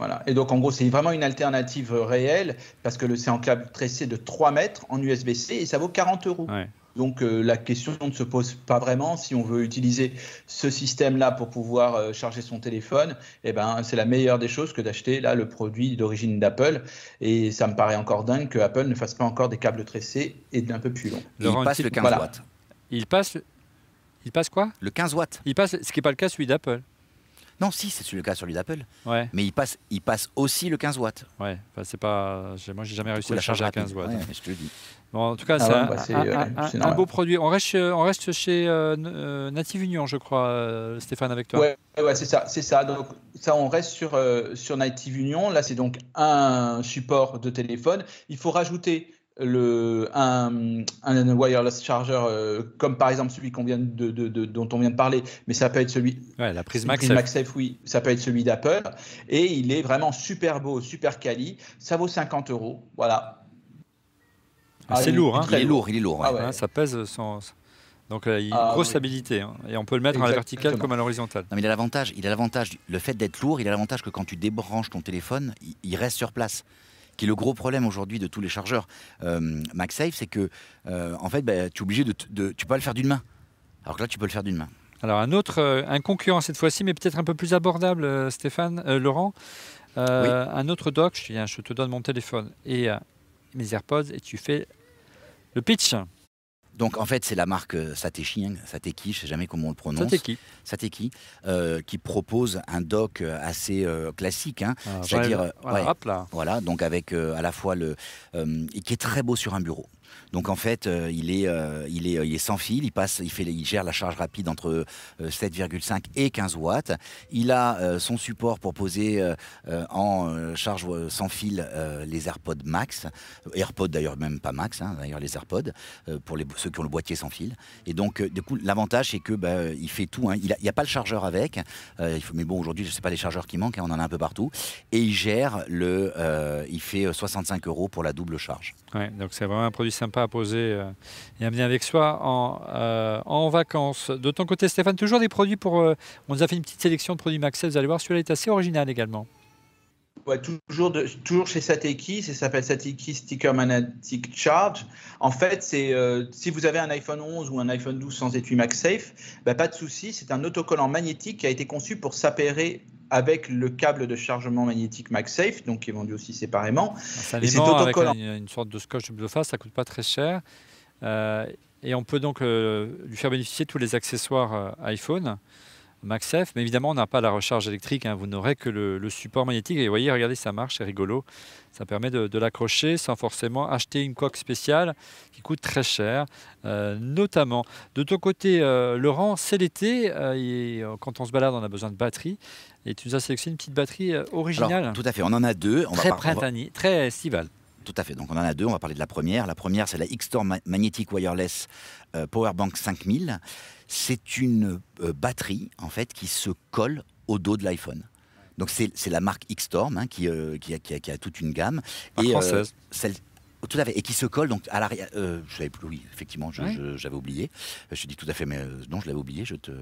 Speaker 3: Voilà. Et donc, en gros, c'est vraiment une alternative euh, réelle parce que c'est en câble tressé de 3 mètres en USB-C et ça vaut 40 euros.
Speaker 1: Ouais.
Speaker 3: Donc, euh, la question ne se pose pas vraiment. Si on veut utiliser ce système-là pour pouvoir euh, charger son téléphone, eh ben, c'est la meilleure des choses que d'acheter là le produit d'origine d'Apple. Et ça me paraît encore dingue que Apple ne fasse pas encore des câbles tressés et d'un peu plus long.
Speaker 2: Et
Speaker 1: Laurent,
Speaker 2: il passe le
Speaker 1: petite-
Speaker 2: 15
Speaker 3: voilà.
Speaker 2: watts.
Speaker 1: Il passe. Il passe quoi?
Speaker 2: Le 15 watts.
Speaker 1: Il passe, ce qui n'est pas le cas celui d'Apple.
Speaker 2: Non, si, c'est le cas sur lui d'Apple.
Speaker 1: Ouais,
Speaker 2: Mais il passe, il passe aussi le 15 watts.
Speaker 1: ouais. Enfin, c'est pas. Moi, j'ai jamais réussi à
Speaker 2: la
Speaker 1: le charger à
Speaker 2: charge
Speaker 1: 15 watts.
Speaker 2: Ouais, je te le dis.
Speaker 1: Bon, en tout cas,
Speaker 3: Ah
Speaker 1: c'est
Speaker 3: ouais,
Speaker 1: un,
Speaker 3: bah, c'est,
Speaker 1: un-
Speaker 3: euh,
Speaker 1: un- un beau produit. On reste, on reste chez euh, euh, Native Union, je crois, euh, Stéphane, avec toi.
Speaker 3: Ouais, ouais, c'est ça, c'est ça. Donc ça, on reste sur euh, sur Native Union. Là, c'est donc un support de téléphone. Il faut rajouter le un, un wireless charger euh, comme par exemple celui qu'on vient de, de- de- dont on vient de parler, mais ça peut être celui
Speaker 1: Ouais, la prise
Speaker 3: MagSafe, oui, ça peut être celui d'Apple. Et il est vraiment super beau, super quali. Ça vaut 50 euros. Voilà.
Speaker 1: Ah, c'est
Speaker 3: il-
Speaker 1: lourd,
Speaker 3: il est
Speaker 1: hein.
Speaker 2: Il est lourd, il est lourd. ouais.
Speaker 3: Ah ouais.
Speaker 1: Ça pèse son. Donc, euh, il y a une
Speaker 3: Ah,
Speaker 1: grosse
Speaker 3: oui.
Speaker 1: stabilité. hein. Et on peut le mettre à la verticale
Speaker 3: Exactement.
Speaker 1: comme à l'horizontale.
Speaker 2: Non, mais il a l'avantage, il a l'avantage, le fait d'être lourd, il a l'avantage que quand tu débranches ton téléphone, il, il reste sur place. Qui est le gros problème aujourd'hui de tous les chargeurs euh, MagSafe, c'est que euh, en fait, bah, tu es obligé de, de- tu peux pas le faire d'une main. Alors que là, tu peux le faire d'une main.
Speaker 1: Alors, un autre, euh, un concurrent cette fois-ci, mais peut-être un peu plus abordable, Stéphane, euh, Laurent. Euh, Un autre dock, je, te donne mon téléphone et mes AirPods et tu fais le pitch.
Speaker 2: Donc en fait, c'est la marque euh, Satechi, hein, Sateki, je sais jamais comment on le prononce.
Speaker 1: qui
Speaker 2: Sateki, euh, qui propose un dock assez euh, classique. hein. C'est-à-dire,
Speaker 1: voilà,
Speaker 2: ouais. donc avec euh, à la fois le. et qui est très beau sur un bureau. Donc en fait, euh, il, est, euh, il, est, il est sans fil, il, passe, il, fait, il gère la charge rapide entre 7,5 et 15 watts. Il a son support pour poser en charge sans fil les AirPods Max, AirPods d'ailleurs même pas Max, hein, d'ailleurs les AirPods, pour les, ceux qui ont le boîtier sans fil. Et donc du coup, l'avantage c'est que bah, il fait tout. Hein. Il n'y a, pas le chargeur avec, il faut, mais bon aujourd'hui je ne sais pas les chargeurs qui manquent, hein, on en a un peu partout. Et il gère le, il fait 65 euros pour la double charge.
Speaker 1: Ouais, donc c'est vraiment un produit sympa à poser euh, et à amener avec soi en, euh, en vacances. De ton côté, Stéphane, toujours des produits pour. Euh, on nous a fait une petite sélection de produits Maxell. Vous allez voir, celui-là est assez original également.
Speaker 3: Ouais, toujours, de, toujours chez Sateki, ça s'appelle Sateki Sticker Magnetic Charge. En fait, c'est si vous avez un iPhone 11 ou un iPhone 12 sans étui MagSafe, bah, pas de souci, c'est un autocollant magnétique qui a été conçu pour s'appairer avec le câble de chargement magnétique MagSafe, donc qui est vendu aussi séparément.
Speaker 1: Ça et avec une, sorte de scotch double face, ça coûte pas très cher. Euh, et on peut donc euh, lui faire bénéficier de tous les accessoires euh, iPhone. MagSafe, mais évidemment on n'a pas la recharge électrique, hein. vous n'aurez que le, support magnétique et vous voyez, regardez, ça marche, c'est rigolo. Ça permet de, l'accrocher sans forcément acheter une coque spéciale qui coûte très cher, notamment. De ton côté, Laurent, c'est l'été, quand on se balade, on a besoin de batterie. Et tu nous as sélectionné une petite batterie euh, originale.
Speaker 2: tout à fait, on en a deux. On
Speaker 1: très printanier, très estival.
Speaker 2: Tout à fait, donc on en a deux, on va parler de la première. La première, c'est la X-Storm Magnetic Wireless euh, Powerbank 5000. C'est une euh, batterie, en fait, qui se colle au dos de l'iPhone. Donc c'est la marque X-Storm hein, qui, qui, a, toute une gamme.
Speaker 1: et, française.
Speaker 2: Tout à fait. Et qui se colle donc à l'arrière. Euh, je savais plus, oui, effectivement, j'avais oublié. Euh, je te dis tout à fait, mais euh, non, je l'avais oublié. Je te...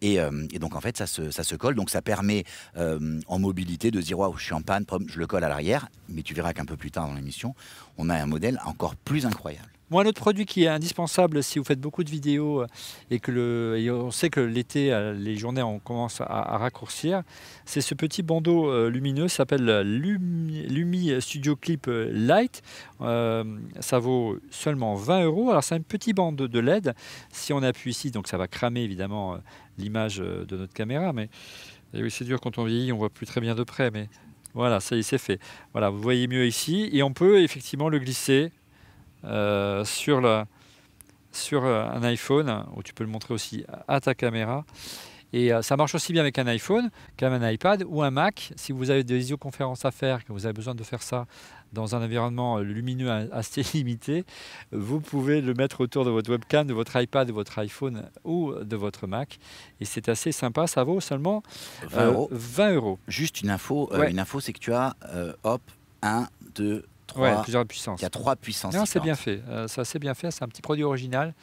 Speaker 2: Et, donc en fait, ça se, ça se colle. Donc ça permet en mobilité de dire waouh, je suis en panne, je le colle à l'arrière. Mais tu verras qu'un peu plus tard dans l'émission, on a un modèle encore plus incroyable.
Speaker 1: Moi, un autre produit qui est indispensable si vous faites beaucoup de vidéos euh, et que le, on sait que l'été, euh, les journées on commence à, raccourcir, c'est ce petit bandeau euh, lumineux, s'appelle Lumi, Studio Clip Light. ça vaut seulement 20 euros. Alors c'est un petit bandeau de LED. Si on appuie ici, donc ça va cramer évidemment l'image de notre caméra, mais oui, c'est dur quand on vieillit, on voit plus très bien de près, mais voilà, ça y est, c'est fait. Voilà, vous voyez mieux ici, et on peut effectivement le glisser euh, sur, la, sur euh, un iPhone, où tu peux le montrer aussi à ta caméra. Et euh, ça marche aussi bien avec un iPhone qu'avec un iPad ou un Mac. Si vous avez des visioconférences à faire, que vous avez besoin de faire ça dans un environnement lumineux assez limité, vous pouvez le mettre autour de votre webcam, de votre iPad, de votre iPhone ou de votre Mac. Et c'est assez sympa, ça vaut seulement 20 euros.
Speaker 2: Juste une info, une info c'est que tu as, hop, 1, 2,
Speaker 1: plusieurs puissances.
Speaker 2: Il y a trois puissances.
Speaker 1: c'est bien fait. Euh, ça, c'est bien fait. C'est un petit produit original.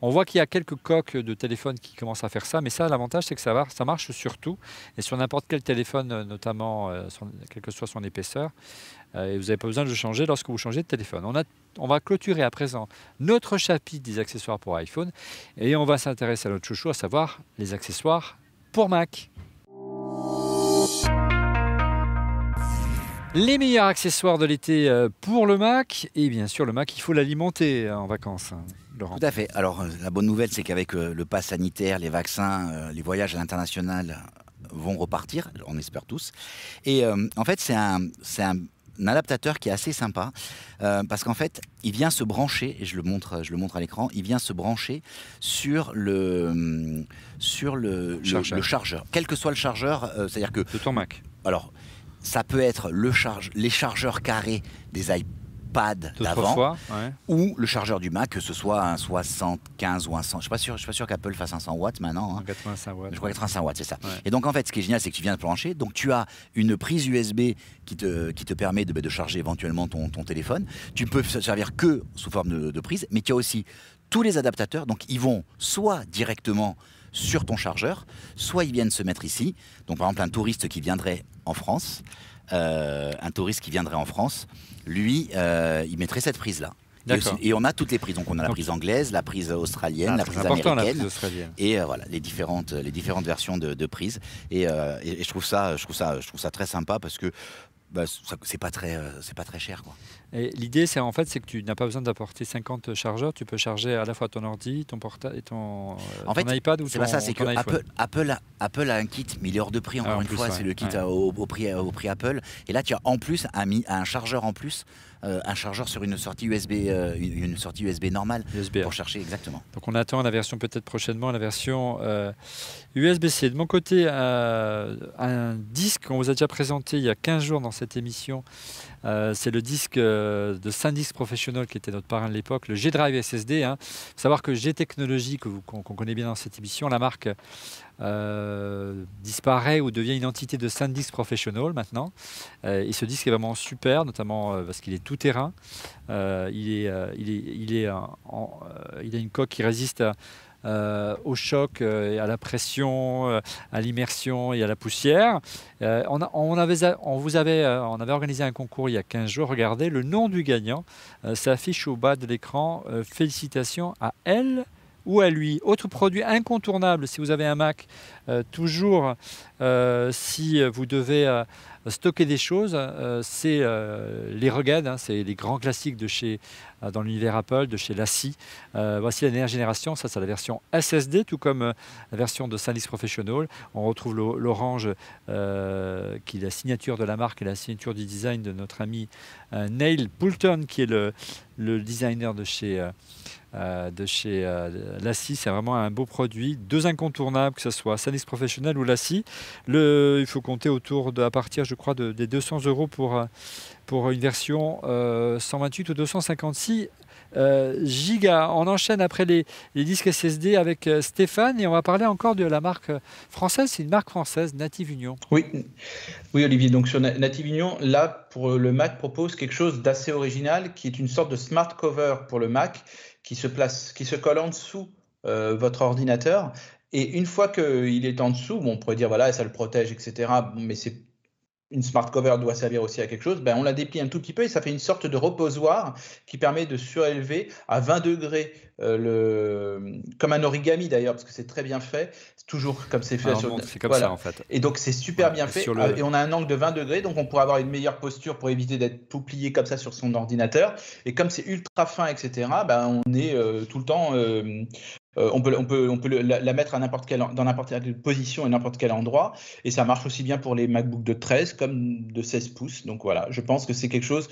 Speaker 1: On voit qu'il y a quelques coques de téléphone qui commencent à faire ça, mais ça, l'avantage, c'est que ça, va, ça marche sur tout et sur n'importe quel téléphone, euh, notamment, euh, quelle que soit son épaisseur. et vous n'avez pas besoin de le changer lorsque vous changez de téléphone. On, a, on va clôturer à présent notre chapitre des accessoires pour iPhone et on va s'intéresser à notre chouchou, à savoir les accessoires pour Mac. Les meilleurs accessoires de l'été euh, pour le Mac. Et bien sûr, le Mac, il faut l'alimenter euh, en vacances. Hein,
Speaker 2: Laurent. Tout à fait. Alors, euh, la bonne nouvelle, c'est qu'avec le pass sanitaire, les vaccins, les voyages à l'international vont repartir, on espère tous. Et en fait, c'est un, un adaptateur qui est assez sympa parce qu'en fait, il vient se brancher et je le montre, je le montre à l'écran. Il vient se brancher sur le sur le, chargeur. le chargeur, quel que soit le chargeur. C'est-à-dire que
Speaker 1: de ton Mac.
Speaker 2: Alors, ça peut être le charge, les chargeurs carrés des iPads d'avant ou le chargeur du Mac, que ce soit un 75 ou un 100. Je ne suis pas sûr, qu'Apple fasse un 100 watts maintenant.
Speaker 1: Hein. 85 watts.
Speaker 2: Je crois 85 watts, c'est ça. Et donc en fait, ce qui est génial, c'est que tu viens de brancher. Donc tu as une prise USB qui te, qui te permet de, bah, de charger éventuellement ton, ton, téléphone. Tu peux servir que sous forme de, de prise, mais tu as aussi tous les adaptateurs. Donc ils vont soit directement sur ton chargeur, soit ils viennent se mettre ici. Donc par exemple un touriste qui viendrait en France, euh, un touriste qui viendrait en France, lui, euh, il mettrait cette prise-là. Et, on a toutes les prises. Donc on a la prise anglaise, la prise australienne, ah, la prise américaine, et euh, voilà les différentes les différentes versions de, de prises. Et, et, je trouve ça je trouve ça je trouve ça très sympa parce que bah, c'est pas très, euh, c'est pas très cher quoi.
Speaker 1: Et l'idée, c'est en fait, c'est que tu n'as pas besoin d'apporter 50 chargeurs. Tu peux charger à la fois ton ordi, ton portable et ton,
Speaker 2: en fait,
Speaker 1: iPad ou
Speaker 2: c'est
Speaker 1: pas
Speaker 2: ça, c'est que Apple, Apple, a, Apple, a, un kit, mais il est hors de prix. Encore ah, une fois, c'est le kit au, prix, au prix Apple. Et là, tu as en plus un, un chargeur en plus euh, un chargeur sur une sortie USB, euh, une sortie USB normale pour chercher exactement.
Speaker 1: Donc on attend la version peut-être prochainement, la version USB-C. Euh, de mon côté, un disque qu'on vous a déjà présenté il y a 15 jours dans cette émission, c'est le disque de Sandisk Professional qui était notre parrain de l'époque, le G-Drive SSD. Hein. savoir que G-Technologie, qu'on connaît bien dans cette émission, la marque euh, disparaît ou devient une entité de SanDisk Professional maintenant. Euh, et ce disque est vraiment super, notamment euh, parce qu'il est tout terrain. il, est, il, est, il, est il a une coque qui résiste au choc, à la pression, à l'immersion et à la poussière. on, avait, vous avait, organisé un concours il y a 15 jours. Regardez, le nom du gagnant s'affiche au bas de l'écran. félicitations à elle ou à lui. Autre produit incontournable si vous avez un Mac, euh, toujours euh, si vous devez euh, stocker des choses, c'est les Rugged, hein, c'est les grands classiques de chez, dans l'univers Apple, de chez Lassie. voici la dernière génération, ça c'est la version SSD, tout comme la version de SanDisk Professional. On retrouve l'orange qui est la signature de la marque et la signature du design de notre ami Neil Poulton, qui est le designer de chez euh, de chez euh, Lassie. C'est vraiment un beau produit. Deux incontournables, que ce soit Sanis Professionnel ou Lassie. Il faut compter autour de, à partir, je crois, de, des 200 euros pour, euh, pour une version 128 ou 256 gigas. On enchaîne après les, les, disques SSD avec Stéphane et on va parler encore de la marque française. C'est une marque française, Native Union.
Speaker 3: Oui, oui Olivier. Donc sur Native Union, là, pour le Mac, propose quelque chose d'assez original qui est une sorte de smart cover pour le Mac qui se place, qui se colle en dessous euh, votre ordinateur. Et une fois qu'il est en dessous, bon, on pourrait dire voilà, ça le protège, etc. Mais c'est une smart cover doit servir aussi à quelque chose, ben on la déplie un tout petit peu et ça fait une sorte de reposoir qui permet de surélever à 20 degrés le comme un origami d'ailleurs parce que c'est très bien fait, c'est toujours comme c'est fait.
Speaker 1: C'est comme ça en fait.
Speaker 3: Et donc c'est super bien fait euh, et on a un angle de 20 degrés donc on pourrait avoir une meilleure posture pour éviter d'être tout plié comme ça sur son ordinateur et comme c'est ultra fin etc. Ben on est euh, tout le temps euh, on peut, on peut, on peut la, mettre à n'importe quelle, dans n'importe quelle position et n'importe quel endroit. Et ça marche aussi bien pour les MacBook de 13 comme de 16 pouces. Donc voilà, je pense que c'est quelque chose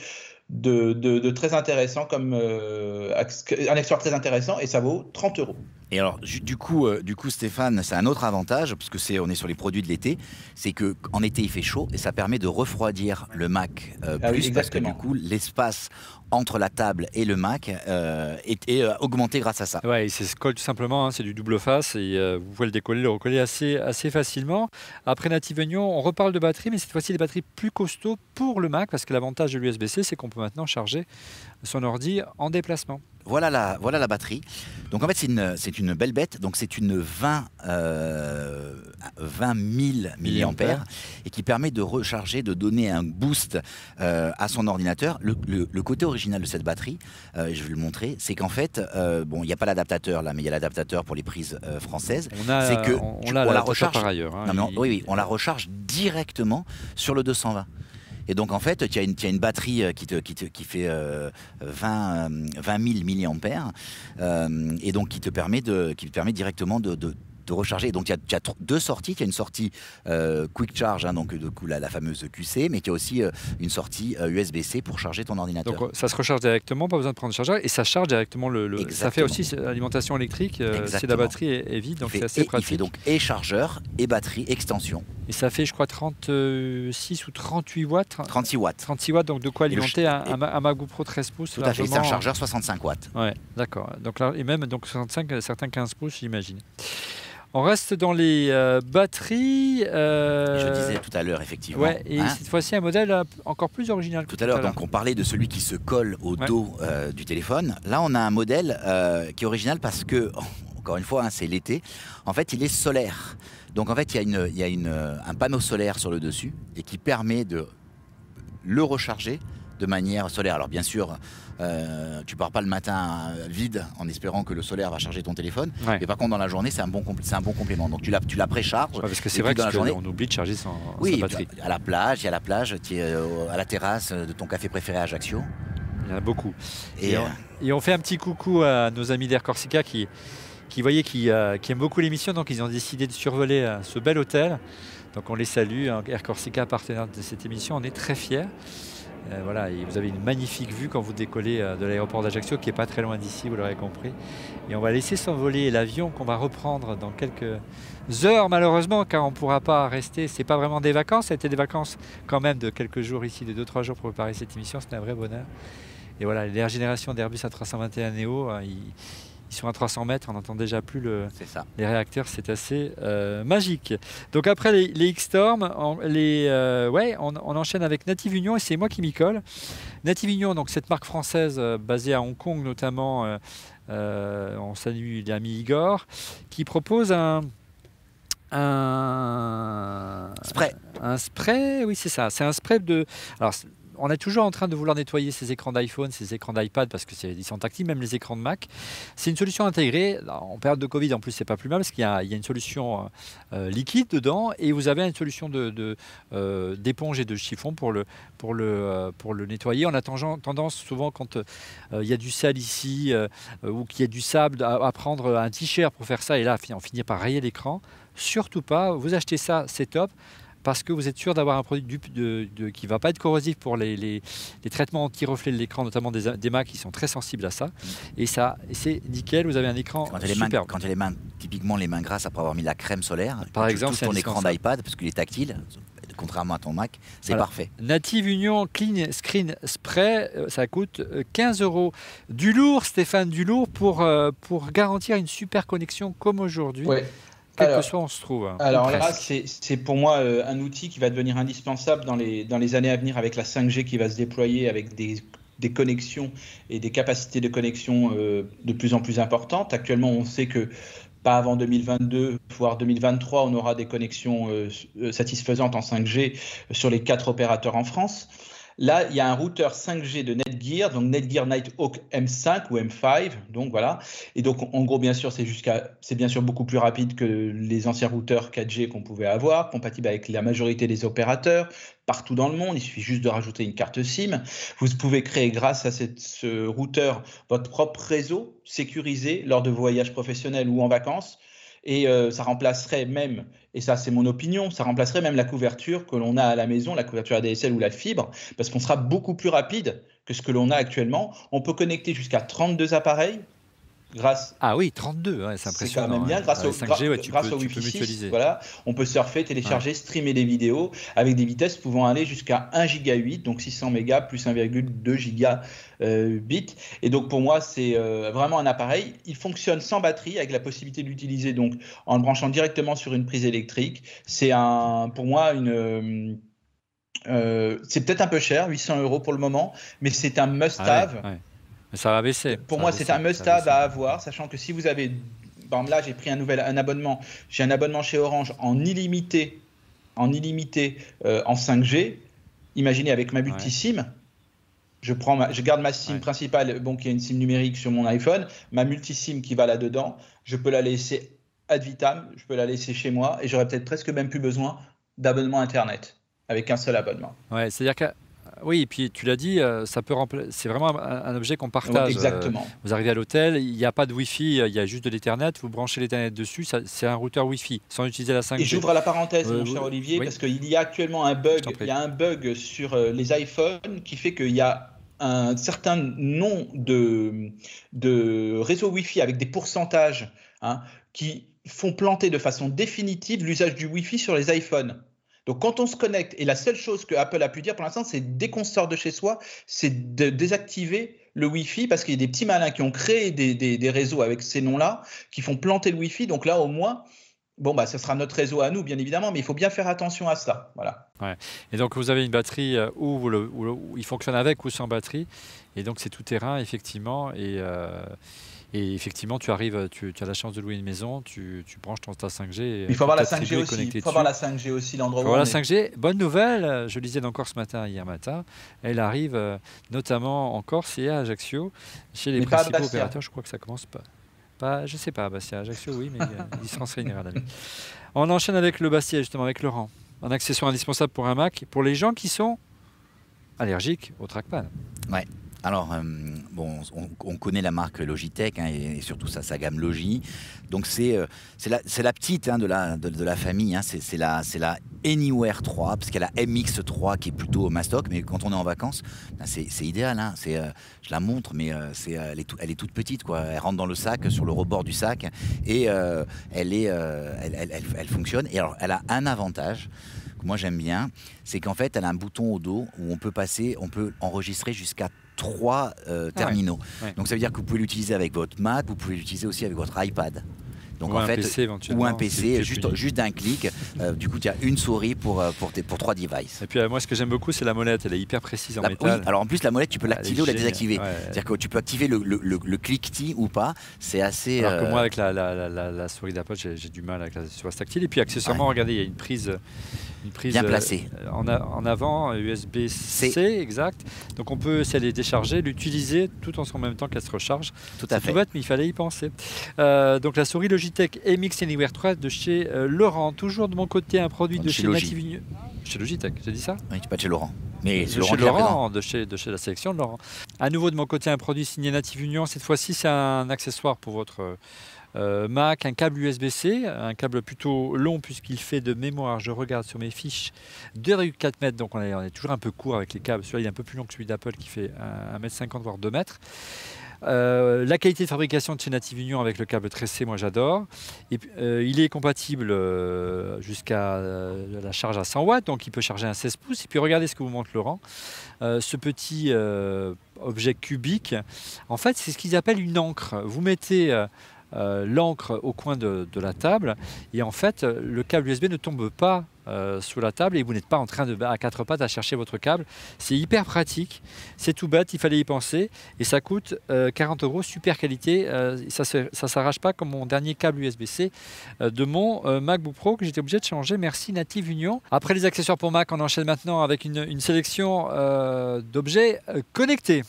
Speaker 3: de, très intéressant, comme euh, un accessoire très intéressant, et ça vaut 30 euros.
Speaker 2: Et alors, du coup, euh, du coup, Stéphane, c'est un autre avantage, parce que c'est, on est sur les produits de l'été, c'est que en été il fait chaud et ça permet de refroidir le Mac euh, ah plus, parce que du coup, l'espace entre la table et le Mac est, augmenté grâce à ça.
Speaker 1: Ouais, c'est tout simplement, hein, c'est du double face et vous pouvez le décoller, le recoller assez, assez facilement. Après Native Union, on reparle de batterie, mais cette fois-ci des batteries plus costauds pour le Mac, parce que l'avantage de l'USB-C, c'est qu'on peut maintenant charger son ordi en déplacement.
Speaker 2: Voilà la, voilà la batterie. Donc en fait c'est une, c'est une belle bête. Donc c'est une 20, euh, 20 000 mAh et qui permet de recharger, de donner un boost euh, à son ordinateur. Le, le, côté original de cette batterie, euh, je vais le montrer, c'est qu'en fait, euh, bon il n'y a pas l'adaptateur là, mais il y a l'adaptateur pour les prises françaises.
Speaker 1: On a,
Speaker 2: c'est que
Speaker 1: on, la recharge par ailleurs.
Speaker 2: Hein, oui, oui, on la recharge directement sur le 220. Et donc en fait, tu as une, batterie euh, qui, fait 20, 20 000 mAh et donc qui te permet, directement de de recharger. Donc il y, a deux sorties. Il y a une sortie euh, Quick Charge, hein, donc de coup la, la, fameuse QC, mais il y a aussi euh, une sortie USB-C pour charger ton ordinateur.
Speaker 1: Donc ça se recharge directement, pas besoin de prendre le chargeur, et ça charge directement le. Ça fait aussi l'alimentation électrique si la batterie est, vide, donc c'est assez pratique.
Speaker 2: Il fait donc et chargeur et batterie extension.
Speaker 1: Et ça fait, je crois, 36 ou 38 watts.
Speaker 2: 36 watts.
Speaker 1: 36 watts, donc de quoi alimenter un, un, MacBook Pro 13 pouces.
Speaker 2: Tout à fait, c'est un chargeur 65 watts.
Speaker 1: Ouais, d'accord. Donc là, et même donc 65, certains 15 pouces, j'imagine. On reste dans les euh, batteries.
Speaker 2: Euh, je disais tout à l'heure, effectivement.
Speaker 1: Ouais, et hein cette fois-ci, un modèle encore plus original.
Speaker 2: Tout, à l'heure, donc on parlait de celui qui se colle au dos euh, du téléphone. Là, on a un modèle qui est original parce que, encore une fois, hein, c'est l'été. En fait, il est solaire. Donc en fait, il y a, il y a une, un panneau solaire sur le dessus et qui permet de le recharger de manière solaire. Alors bien sûr, euh, tu pars pas le matin euh, vide en espérant que le solaire va charger ton téléphone.
Speaker 1: Ouais.
Speaker 2: Mais par contre, dans la journée, c'est un bon, compl- c'est un bon complément. Donc tu la, tu la précharges.
Speaker 1: Ouais, parce que c'est vrai
Speaker 2: puis dans la
Speaker 1: qu'on
Speaker 2: journée-
Speaker 1: oublie de charger son,
Speaker 2: Oui,
Speaker 1: sa batterie.
Speaker 2: à la plage, il y a la plage, tu es euh, à la terrasse de ton café préféré à Ajaccio.
Speaker 1: Il y en a beaucoup.
Speaker 2: Et,
Speaker 1: Et,
Speaker 2: euh,
Speaker 1: on, et on fait un petit coucou à nos amis d'Air Corsica qui, qui, voyaient, qui, euh, qui aiment beaucoup l'émission, donc ils ont décidé de survoler euh, ce bel hôtel. Donc on les salue, hein, Air Corsica, partenaire de cette émission, on est très fiers. Euh, voilà, et vous avez une magnifique vue quand vous décollez euh, de l'aéroport d'Ajaccio, qui est pas très loin d'ici, vous l'aurez compris. Et on va laisser s'envoler l'avion qu'on va reprendre dans quelques heures, malheureusement, car on ne pourra pas rester. C'est pas vraiment des vacances, été des vacances quand même de quelques jours ici, de 2-3 jours pour préparer cette émission. C'est un vrai bonheur. Et voilà, les dernières générations d'Airbus A321 Neo, ils, ils sont à 300 mètres, on n'entend déjà plus le,
Speaker 2: ça.
Speaker 1: les réacteurs, c'est assez euh, magique. Donc après les, les X-Storm, on, les, euh, ouais, on, on enchaîne avec Native Union et c'est moi qui m'y colle. Native Union, donc cette marque française euh, basée à Hong Kong notamment, on salue l'ami Igor, qui propose un, un
Speaker 2: Spray.
Speaker 1: un spray, oui c'est ça, c'est un spray de... Alors, on est toujours en train de vouloir nettoyer ces écrans d'iPhone, ces écrans d'iPad parce que c'est- ils sont tactiles, même les écrans de Mac. C'est une solution intégrée. En période de Covid, en plus, c'est pas plus mal parce qu'il y, a une solution euh, euh, liquide dedans et vous avez une solution euh, d'éponge et de chiffon pour le, nettoyer. On a tendance souvent quand il y a du sale ici ou qu'il y a du sable à, à prendre un t-shirt pour faire ça et là on finit par rayer l'écran. Surtout pas. Vous achetez ça, c'est top parce que vous êtes sûr d'avoir un produit du- de- de- qui ne va pas être corrosif pour les, les- les traitements anti-reflets de l'écran, notamment des, des Mac qui sont très sensibles à ça. Et ça, c'est nickel, vous avez un écran
Speaker 2: Quand les mains, quand tu as les mains, typiquement les mains grasses après avoir mis la crème solaire,
Speaker 1: Par exemple, c'est
Speaker 2: ton écran d'iPad, parce qu'il est tactile, contrairement à ton Mac, c'est
Speaker 1: Voilà.
Speaker 2: parfait.
Speaker 1: Native Union Clean Screen Spray, euh, ça coûte euh, 15 euros. Du lourd, Stéphane, du lourd pour, euh, pour garantir une super connexion comme aujourd'hui,
Speaker 3: Ouais.
Speaker 1: Quel
Speaker 3: Alors-
Speaker 1: que soit on se trouve. hein,
Speaker 3: Alors là, c'est pour moi euh, un outil qui va devenir indispensable dans les, dans les années à venir avec la 5G qui va se déployer avec des, des connexions et des capacités de connexion euh, de plus en plus importantes. Actuellement, on sait que pas avant 2022, voire 2023, on aura des connexions euh, euh, satisfaisantes en 5G sur les quatre opérateurs en France. Là, il y a un routeur 5G de Netgear, donc Netgear Nighthawk M5 ou M5, donc voilà. Et donc, en gros, bien sûr, c'est jusqu'à, c'est bien sûr beaucoup plus rapide que les anciens routeurs 4G qu'on pouvait avoir, compatible avec la majorité des opérateurs partout dans le monde. Il suffit juste de rajouter une carte SIM. Vous pouvez créer, grâce à cette- ce routeur, votre propre réseau sécurisé lors de voyages professionnels ou en vacances. Et euh, ça remplacerait même, et ça c'est mon opinion, ça remplacerait même la couverture que l'on a à la maison, la couverture ADSL ou la fibre, parce qu'on sera beaucoup plus rapide que ce que l'on a actuellement. On peut connecter jusqu'à 32 appareils grâce
Speaker 1: Ah oui, 32, ouais, c'est
Speaker 3: c'est
Speaker 1: impressionnant.
Speaker 3: quand même bien grâce
Speaker 1: Ouais,
Speaker 3: au,
Speaker 1: 5G, ouais, tu
Speaker 3: grâce
Speaker 1: peux,
Speaker 3: au Wi-Fi 6,
Speaker 1: mutualiser.
Speaker 3: voilà, on peut surfer, télécharger, streamer des vidéos avec des vitesses pouvant aller jusqu'à 1 giga 8, donc 600 mégas plus 1,2 giga euh, bit. Et donc pour moi, c'est euh, vraiment un appareil. Il fonctionne sans batterie avec la possibilité de l'utiliser donc en le branchant directement sur une prise électrique. C'est un, pour moi une euh, euh, c'est peut-être un peu cher, 800 euros pour le moment, mais c'est un
Speaker 1: Ah ouais,
Speaker 3: must-have.
Speaker 1: ouais. Mais ça va baisser.
Speaker 3: Pour
Speaker 1: ça
Speaker 3: moi, c'est un must-have à avoir, sachant que si vous avez, par exemple là, j'ai pris un nouvel un abonnement, j'ai un abonnement chez Orange en illimité, en illimité euh, en 5G. Imaginez avec ma multisim, je prends, ma- je garde ma SIM
Speaker 1: Ouais.
Speaker 3: principale, bon, qui est une SIM numérique sur mon iPhone, ma multisim qui va là-dedans, je peux la laisser ad vitam, je peux la laisser chez moi et j'aurais peut-être presque même plus besoin d'abonnement internet avec un seul abonnement.
Speaker 1: Ouais, c'est-à-dire que. Oui, et puis tu l'as dit, euh, ça peut rempla- c'est vraiment un, un objet qu'on partage.
Speaker 3: Exactement.
Speaker 1: Euh, vous arrivez à l'hôtel, il n'y a pas de Wi-Fi, euh, il y a juste de l'Ethernet, vous branchez l'Ethernet dessus, c'est un routeur Wi-Fi, sans utiliser la 5G.
Speaker 3: Et j'ouvre la parenthèse, mon cher Olivier,
Speaker 1: oui.
Speaker 3: parce qu'il y a actuellement un bug. Il y a un bug sur les iPhones qui fait qu'il y a un certain nombre de, de réseaux Wi-Fi avec des pourcentages hein, qui font planter de façon définitive l'usage du Wi-Fi sur les iPhones. Donc quand on se connecte, et la seule chose que Apple a pu dire pour l'instant, c'est dès qu'on sort de chez soi, c'est de désactiver le Wi-Fi parce qu'il y a des petits malins qui ont créé des, des- réseaux avec ces noms-là, qui font planter le Wi-Fi. Donc là, au moins, bon, bah, ce sera notre réseau à nous, bien évidemment, mais il faut bien faire attention à ça. Voilà.
Speaker 1: Et donc vous avez une batterie euh, où il fonctionne avec ou sans batterie. Et donc c'est tout terrain, effectivement. Et, euh, Et effectivement, tu arrives, tu, as la chance de louer une maison, tu, branches ton ta 5G.
Speaker 3: Il faut avoir la 5G aussi. Il faut avoir la 5G aussi, l'endroit où
Speaker 1: on la 5G. Bonne nouvelle, je lisais encore ce matin, hier matin, elle arrive euh, notamment en Corse et à Ajaccio, chez les principaux opérateurs. Je crois que ça commence pas. Pas, je sais pas, Bastia, Ajaccio, oui, mais euh, il se renseignera la On enchaîne avec le Bastia, justement, avec Laurent. Un accessoire indispensable pour un Mac, pour les gens qui sont allergiques au trackpad.
Speaker 2: Ouais. Alors, euh, bon, on, connaît la marque Logitech hein, et, surtout sa, gamme Logi. Donc, c'est euh, la, petite hein, de, la, de, la famille. Hein. C'est la, la Anywhere 3, parce qu'elle a MX3 qui est plutôt mastoc, mais quand on est en vacances, ben, c'est idéal. Euh, je la montre, mais elle, est toute petite. Elle rentre dans le sac, sur le rebord du sac, et elle, est, elle, fonctionne. Et alors, elle a un avantage que moi j'aime bien, c'est qu'en fait, elle a un bouton au dos où on peut passer, on peut enregistrer jusqu'à trois euh, ah terminaux. Donc ça veut dire que vous pouvez l'utiliser avec votre Mac, vous pouvez l'utiliser aussi avec votre iPad.
Speaker 1: Donc ou en un fait, PC
Speaker 2: ou un PC, juste, juste d'un clic. Euh, du coup, tu as une souris pour, euh, pour, pour trois devices.
Speaker 1: Et puis moi, ce que j'aime beaucoup, c'est la molette. Elle est hyper précise en métal.
Speaker 2: alors en plus, la molette, tu peux l'activer ou la désactiver. C'est-à-dire que tu peux activer le, le, le, cliquetis ou pas. C'est assez.
Speaker 1: Alors que moi, avec la, la, la, souris d'Apple, j'ai du mal avec la souris tactile. Et puis accessoirement, regardez, il y a une prise prise
Speaker 2: bien placée.
Speaker 1: Euh, en, en, avant, USB-C, exact. Donc on peut, si elle est déchargée, l'utiliser tout en même temps qu'elle se recharge.
Speaker 2: Tout à fait.
Speaker 1: Tout bête, mais il fallait y penser. Euh, donc la souris Logitech MX Anywhere 3 de chez euh, Laurent. Toujours de mon côté, un produit de, chez, Native Union. Chez Logitech, j'ai dit ça
Speaker 2: Oui, pas de chez Laurent. Mais
Speaker 1: de chez Laurent, de chez, de chez la sélection de Laurent. À nouveau de mon côté, un produit signé Native Union. Cette fois-ci, c'est un accessoire pour votre euh, Mac, un câble USB-C, un câble plutôt long puisqu'il fait de mémoire, je regarde sur mes fiches, 2,4 mètres, donc on est, toujours un peu court avec les câbles, celui-là il est un peu plus long que celui d'Apple qui fait 1,50 m voire 2 mètres. Euh, la qualité de fabrication de chez Native Union avec le câble tressé, moi j'adore. Euh, il est compatible jusqu'à la charge à 100 watts, donc il peut charger un 16 pouces. Et puis regardez ce que vous montre Laurent. ce petit objet cubique, en fait c'est ce qu'ils appellent une encre. Vous mettez euh, l'encre au coin de, la table et en fait le câble USB ne tombe pas euh, sous la table et vous n'êtes pas en train de à quatre pattes à chercher votre câble. C'est hyper pratique, c'est tout bête, il fallait y penser et ça coûte 40 euh, euros, super qualité. ça ne s'arrache pas comme mon dernier câble USB-C de mon MacBook Pro que j'étais obligé de changer. Merci Native Union. Après les accessoires pour Mac, on enchaîne maintenant avec une sélection d'objets connectés.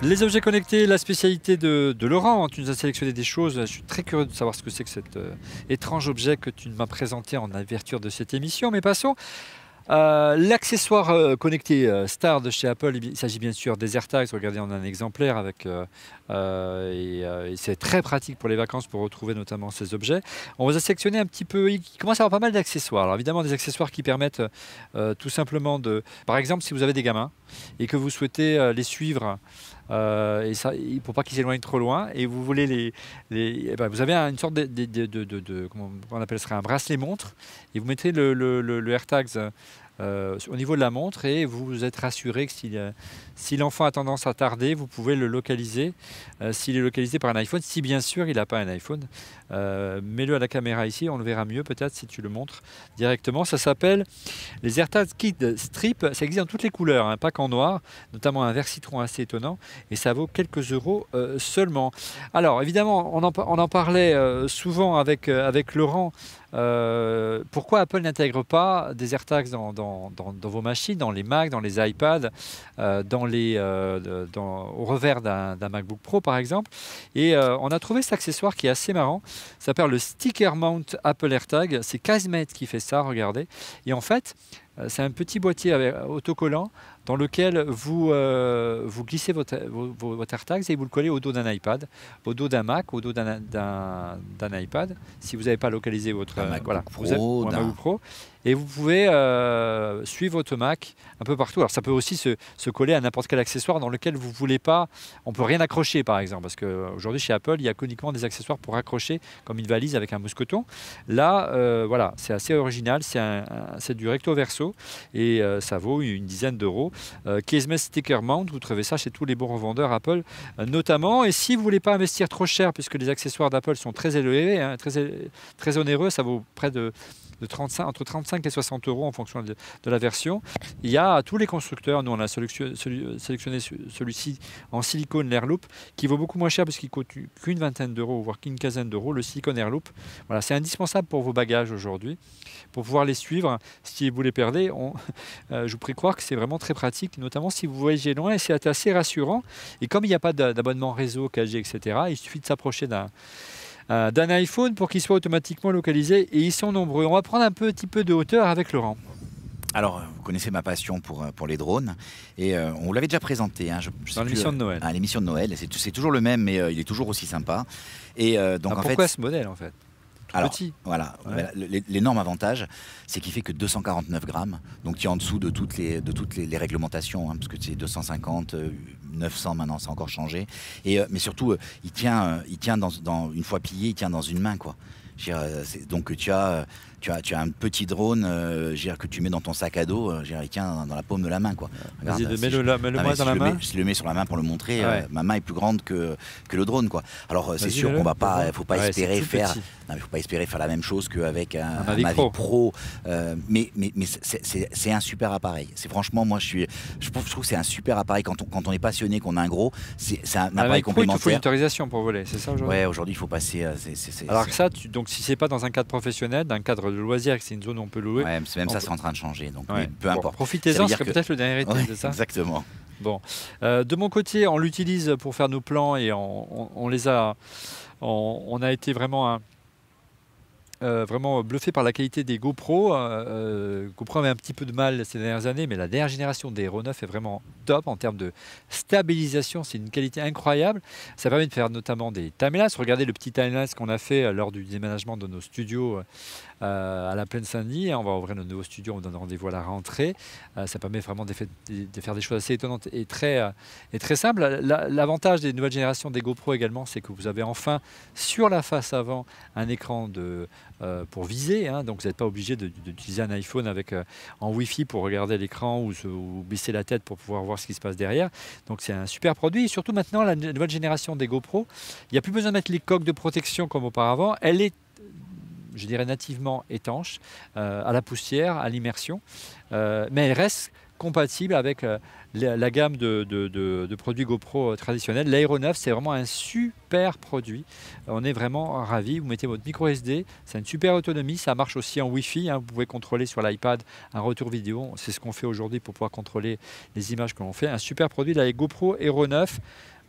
Speaker 1: Les objets connectés, la spécialité de, Laurent. Tu nous as sélectionné des choses. Je suis très curieux de savoir ce que c'est que cet euh, étrange objet que tu m'as présenté en ouverture de cette émission. Mais passons. Euh, l'accessoire euh, connecté Star de chez Apple, il s'agit bien sûr des AirTags. Regardez, on a un exemplaire avec c'est très pratique pour les vacances pour retrouver notamment ces objets. On vous a sélectionné un petit peu. Il commence à avoir pas mal d'accessoires. Alors évidemment des accessoires qui permettent tout simplement de, par exemple, si vous avez des gamins et que vous souhaitez les suivre. Euh, et ça, pour pas qu'ils s'éloignent trop loin. Et vous voulez les, les eh ben, vous avez une sorte de, de, de, de, comment on appelle ça, un bracelet montre, et vous mettez le, le, le AirTags euh, au niveau de la montre et vous êtes rassuré que si, l'enfant a tendance à tarder, vous pouvez le localiser. Euh, s'il est localisé par un iPhone, si bien sûr il n'a pas un iPhone, euh, mets-le à la caméra ici, on le verra mieux peut-être si tu le montres directement. Ça s'appelle les AirTags Kid Strip. Ça existe dans toutes les couleurs, hein, pas qu'en noir, notamment un vert citron assez étonnant et ça vaut quelques euros seulement. Alors évidemment, on en, parlait souvent avec Laurent. Euh, pourquoi Apple n'intègre pas des AirTags dans, dans, vos machines, dans les Mac, dans les iPads, euh, dans les, euh, au revers d'un MacBook Pro par exemple? Et on a trouvé cet accessoire qui est assez marrant. Ça s'appelle le Sticker Mount Apple AirTag. C'est Casmate qui fait ça, regardez. Et en fait, c'est un petit boîtier avec, autocollant dans lequel vous, euh, vous glissez votre, votre AirTags et vous le collez au dos d'un iPad, au dos d'un Mac, au dos d'un iPad. Si vous n'avez pas localisé votre
Speaker 2: Mac voilà, Pro,
Speaker 1: Pro, et vous pouvez euh, suivre votre Mac un peu partout. Alors ça peut aussi se, coller à n'importe quel accessoire dans lequel vous ne voulez pas. On peut rien accrocher par exemple, parce qu'aujourd'hui chez Apple, il y a uniquement des accessoires pour accrocher, comme une valise avec un mousqueton. Là, euh, voilà, c'est assez original, c'est du recto verso et ça vaut une dizaine d'euros. euh, Case Sticker Mount. Vous trouvez ça chez tous les bons revendeurs Apple euh, notamment. Et si vous voulez pas investir trop cher, puisque les accessoires d'Apple sont très élevés, hein, très onéreux, ça vaut près de de 35, entre 35 et 60 euros en fonction de, la version. Il y a tous les constructeurs, nous on a sélectionné, celui-ci en silicone Airloop qui vaut beaucoup moins cher parce qu'il coûte qu'une vingtaine d'euros, voire qu'une quinzaine d'euros, le silicone Airloop. Voilà, c'est indispensable pour vos bagages aujourd'hui, pour pouvoir les suivre. Si vous les perdez, euh, je vous prie croire que c'est vraiment très pratique, notamment si vous voyagez loin et c'est assez rassurant. Et comme il n'y a pas d'abonnement réseau, 4G, etc., il suffit de s'approcher d'un euh, d'un iPhone pour qu'il soit automatiquement localisé. Et ils sont nombreux. On va prendre un petit peu de hauteur avec Laurent.
Speaker 2: Alors, vous connaissez ma passion pour, euh, pour les drones, et euh, on vous l'avait déjà présenté. Hein,
Speaker 1: Dans l'émission de Noël.
Speaker 2: À l'émission de Noël, c'est toujours le même, mais il est toujours aussi sympa. Et
Speaker 1: donc, en pourquoi ce modèle en fait?
Speaker 2: Alors, Voilà, l'énorme avantage, c'est qu'il fait que 249 grammes, donc qui est en dessous de toutes les, de toutes les, réglementations, hein, parce que c'est 250, 900 maintenant, ça a encore changé. Et, euh, mais surtout, euh, il tient, il tient dans, dans, une fois plié, il tient dans une main, quoi. Donc tu as tu as, tu as un petit drone euh, que tu mets dans ton sac à dos, euh, dans la paume de la main. Quoi.
Speaker 1: Vas-y, mets-le, dans la main.
Speaker 2: si je le mets sur la main pour le montrer, euh, ma main est plus grande que, que le drone. Quoi. Alors c'est sûr qu'on va pas, faut pas espérer faire, faut pas espérer faire la même chose qu'avec un, un, Mavic Pro. mais mais, mais c'est un super appareil. C'est franchement, moi je suis, je trouve, que c'est un super appareil quand on, quand on est passionné, qu'on a un gros, c'est un appareil complémentaire. il
Speaker 1: faut une autorisation pour voler, c'est ça aujourd'hui?
Speaker 2: Ouais, aujourd'hui il faut passer.
Speaker 1: Alors que ça, donc si c'est pas dans un cadre professionnel, dans un cadre de loisirs, c'est une zone où on peut louer.
Speaker 2: même ça, c'est en train de changer. Donc, peu importe.
Speaker 1: Profitez-en, c'est peut-être le dernier été, c'est ça
Speaker 2: Exactement.
Speaker 1: Bon. Euh, de mon côté, on l'utilise pour faire nos plans et on, les a. On, a été vraiment un, euh, vraiment bluffé par la qualité des GoPro. Euh, euh, GoPro avait un petit peu de mal ces dernières années, mais la dernière génération des Hero 9 est vraiment top en termes de stabilisation. C'est une qualité incroyable. Ça permet de faire notamment des timelapse. Regardez le petit timelapse qu'on a fait lors du déménagement de nos studios à la Plaine Saint-Denis. On va ouvrir nos nouveaux studios, on donne rendez-vous à la rentrée. ça permet vraiment de, faire des choses assez étonnantes et très, et très simples. L'avantage des nouvelles générations des GoPro également, c'est que vous avez enfin sur la face avant un écran de euh, pour viser. Hein. donc vous n'êtes pas obligé d'utiliser un iPhone avec, euh, en Wi-Fi pour regarder l'écran ou, ou, baisser la tête pour pouvoir voir ce qui se passe derrière. Donc c'est un super produit. Et surtout maintenant, la nouvelle génération des GoPro, il n'y a plus besoin de mettre les coques de protection comme auparavant. Elle est je dirais nativement étanche euh, à la poussière, à l'immersion, mais elle reste compatible avec euh, la, gamme de, produits GoPro euh, traditionnels. L'Aéronef, c'est vraiment un super produit. On est vraiment ravis. Vous mettez votre micro SD, c'est une super autonomie. Ça marche aussi en Wi-Fi. Hein. Vous pouvez contrôler sur l'iPad un retour vidéo. C'est ce qu'on fait aujourd'hui pour pouvoir contrôler les images que l'on fait. Un super produit, la GoPro Hero 9.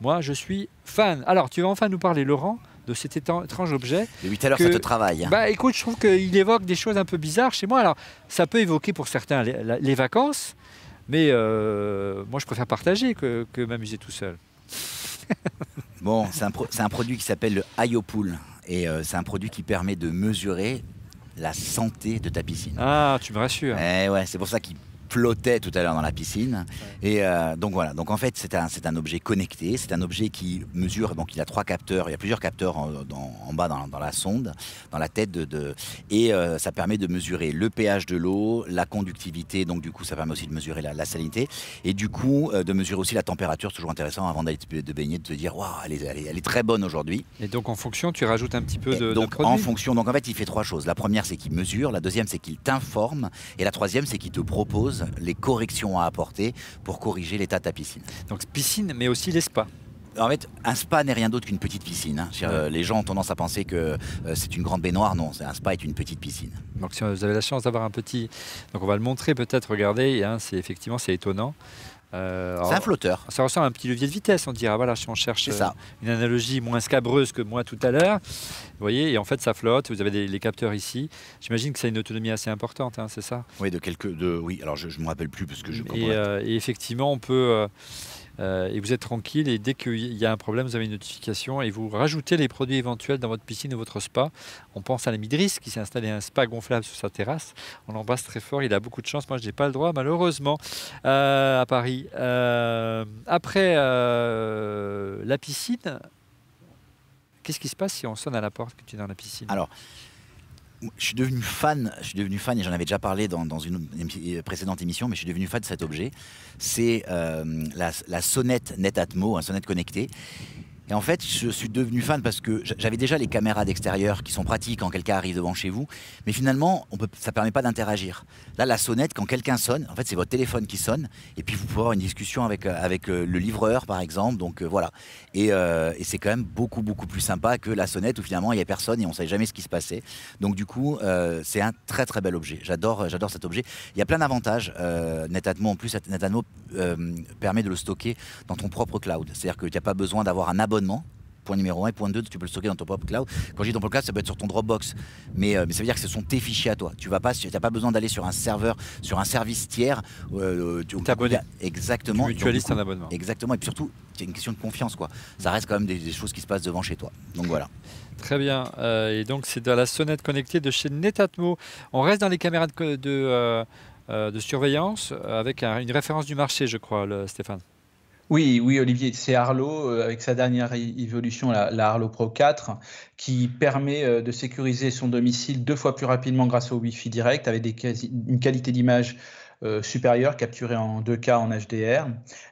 Speaker 1: Moi, je suis fan. Alors, tu vas enfin nous parler, Laurent, de cet étrange objet.
Speaker 2: De 8 à l'heure, ça te travaille. Hein.
Speaker 1: Bah, écoute, je trouve qu'il évoque des choses un peu bizarres chez moi. Alors, ça peut évoquer pour certains les vacances, mais euh, moi, je préfère partager que, m'amuser tout seul.
Speaker 2: bon, c'est un, produit qui s'appelle le IoPool. Et euh, c'est un produit qui permet de mesurer la santé de ta piscine.
Speaker 1: Ah, tu me rassures.
Speaker 2: Eh ouais, c'est pour ça qu'il flottait tout à l'heure dans la piscine. Et euh, donc voilà, donc en fait c'est un, un objet connecté, c'est un objet qui mesure, donc il a trois capteurs, il y a plusieurs capteurs en, en bas dans, dans, la sonde, dans la tête de... et euh, ça permet de mesurer le pH de l'eau, la conductivité, donc du coup ça permet aussi de mesurer la, salinité, et du coup euh, de mesurer aussi la température, toujours intéressant avant d'aller de baigner, de te dire, waouh, elle est, elle, est, très bonne aujourd'hui.
Speaker 1: Et donc en fonction, tu rajoutes un petit peu de...
Speaker 2: donc en fonction, donc en fait il fait trois choses. La première c'est qu'il mesure, la deuxième c'est qu'il t'informe, et la troisième c'est qu'il te propose les corrections à apporter pour corriger l'état de ta piscine.
Speaker 1: Donc piscine, mais aussi les spas.
Speaker 2: En fait, un spa n'est rien d'autre qu'une petite piscine. Hein. Euh, les gens ont tendance à penser que euh, c'est une grande baignoire. Non, un spa est une petite piscine.
Speaker 1: Donc si vous avez la chance d'avoir un petit... Donc on va le montrer peut-être, regardez, hein, c'est effectivement c'est étonnant.
Speaker 2: Euh, c'est un flotteur.
Speaker 1: Ça ressemble à un petit levier de vitesse, on dirait. Voilà, si on cherche euh, une analogie moins scabreuse que moi tout à l'heure. Vous voyez, et en fait, ça flotte. Vous avez des, les capteurs ici. J'imagine que ça a une autonomie assez importante, hein, c'est ça?
Speaker 2: Oui, de quelques. De, oui, alors je ne me rappelle plus parce que je.
Speaker 1: Et, euh, et effectivement, on peut. Euh, et vous êtes tranquille. Et dès qu'il y a un problème, vous avez une notification et vous rajoutez les produits éventuels dans votre piscine ou votre spa. On pense à la Midris qui s'est installé un spa gonflable sur sa terrasse. On l'embrasse très fort. Il a beaucoup de chance. Moi, je n'ai pas le droit, malheureusement, euh, à Paris. Euh, après la piscine, qu'est-ce qui se passe si on sonne à la porte que tu es dans la piscine?
Speaker 2: Alors, je suis devenu fan, je suis devenu fan et j'en avais déjà parlé dans, une précédente émission, mais je suis devenu fan de cet objet. C'est euh, la, sonnette Netatmo, un sonnette connecté. Et en fait, je suis devenu fan parce que j'avais déjà les caméras d'extérieur qui sont pratiques quand quelqu'un arrive devant chez vous, mais finalement, ça ne permet pas d'interagir. Là, la sonnette, quand quelqu'un sonne, en fait, c'est votre téléphone qui sonne, et puis vous pouvez avoir une discussion avec, euh, avec euh, le livreur, par exemple. Donc voilà. Et, et c'est quand même beaucoup, beaucoup plus sympa que la sonnette où finalement, il n'y a personne et on ne sait jamais ce qui se passait. Donc du coup, c'est un très, très bel objet. J'adore, j'adore cet objet. Il y a plein d'avantages. Netatmo, en plus, Netatmo permet de le stocker dans ton propre cloud. C'est-à-dire que tu n'as pas besoin d'avoir un abonnement Point numéro 1 et point 2, tu peux le stocker dans ton propre cloud. Quand je dis ton propre cloud, ça peut être sur ton Dropbox. Mais, euh, mais ça veut dire que ce sont tes fichiers à toi. Tu vas pas, tu n'as pas besoin d'aller sur un serveur, sur un service tiers.
Speaker 1: Euh, tu.
Speaker 2: Exactement.
Speaker 1: Tu mutualises ton abonnement.
Speaker 2: Exactement. Et puis surtout, c'est une question de confiance. quoi. Ça reste quand même des, choses qui se passent devant chez toi. Donc voilà.
Speaker 1: Très bien. Euh, et donc c'est dans la sonnette connectée de chez Netatmo. On reste dans les caméras de, de, de surveillance avec une référence du marché, je crois, le, Stéphane.
Speaker 3: Oui, oui, Olivier, c'est Arlo euh, avec sa dernière évolution, la, Arlo Pro 4, qui permet euh, de sécuriser son domicile deux fois plus rapidement grâce au Wi-Fi direct avec des, une qualité d'image euh, supérieure capturée en 2K en HDR,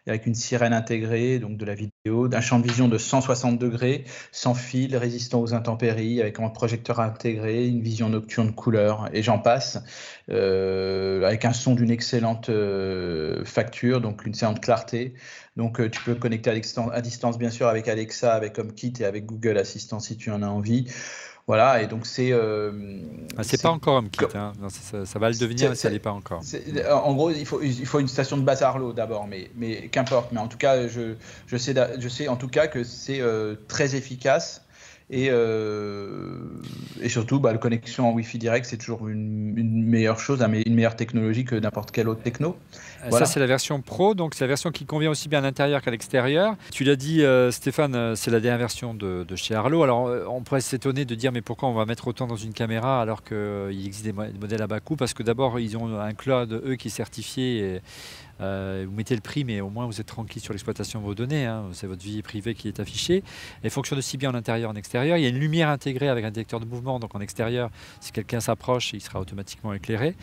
Speaker 3: avec une sirène intégrée, donc de la vidéo, d'un champ de vision de 160 degrés, sans fil, résistant aux intempéries, avec un projecteur intégré, une vision nocturne couleur, et j'en passe, euh, avec un son d'une excellente euh, facture, donc une excellente clarté. Donc tu peux connecter à, distance, bien sûr, avec Alexa, avec HomeKit et avec Google Assistant si tu en as envie. Voilà, et donc c'est. Euh,
Speaker 1: ah, c'est pas encore un kit, hein. ça, va le devenir, mais ça n'est pas encore.
Speaker 3: En gros, il faut, il faut une station de base Arlo d'abord, mais, mais qu'importe. Mais en tout cas, je, je, sais, je sais en tout cas que c'est euh, très efficace et, euh, et surtout, bah, la connexion en Wi-Fi direct, c'est toujours une, meilleure chose, une meilleure technologie que n'importe quelle autre techno.
Speaker 1: Euh, ça, c'est la version Pro, donc c'est la version qui convient aussi bien à l'intérieur qu'à l'extérieur. Tu l'as dit, euh, Stéphane, c'est la dernière version de, chez Arlo. Alors, on pourrait s'étonner de dire, mais pourquoi on va mettre autant dans une caméra alors qu'il existe des modèles à bas coût? Parce que d'abord, ils ont un cloud, eux, qui est certifié. Et, euh, vous mettez le prix, mais au moins vous êtes tranquille sur l'exploitation de vos données. Hein. C'est votre vie privée qui est affichée. Elle fonctionne aussi bien en intérieur qu'en extérieur. Il y a une lumière intégrée avec un détecteur de mouvement. Donc en extérieur, si quelqu'un s'approche, il sera automatiquement éclairé.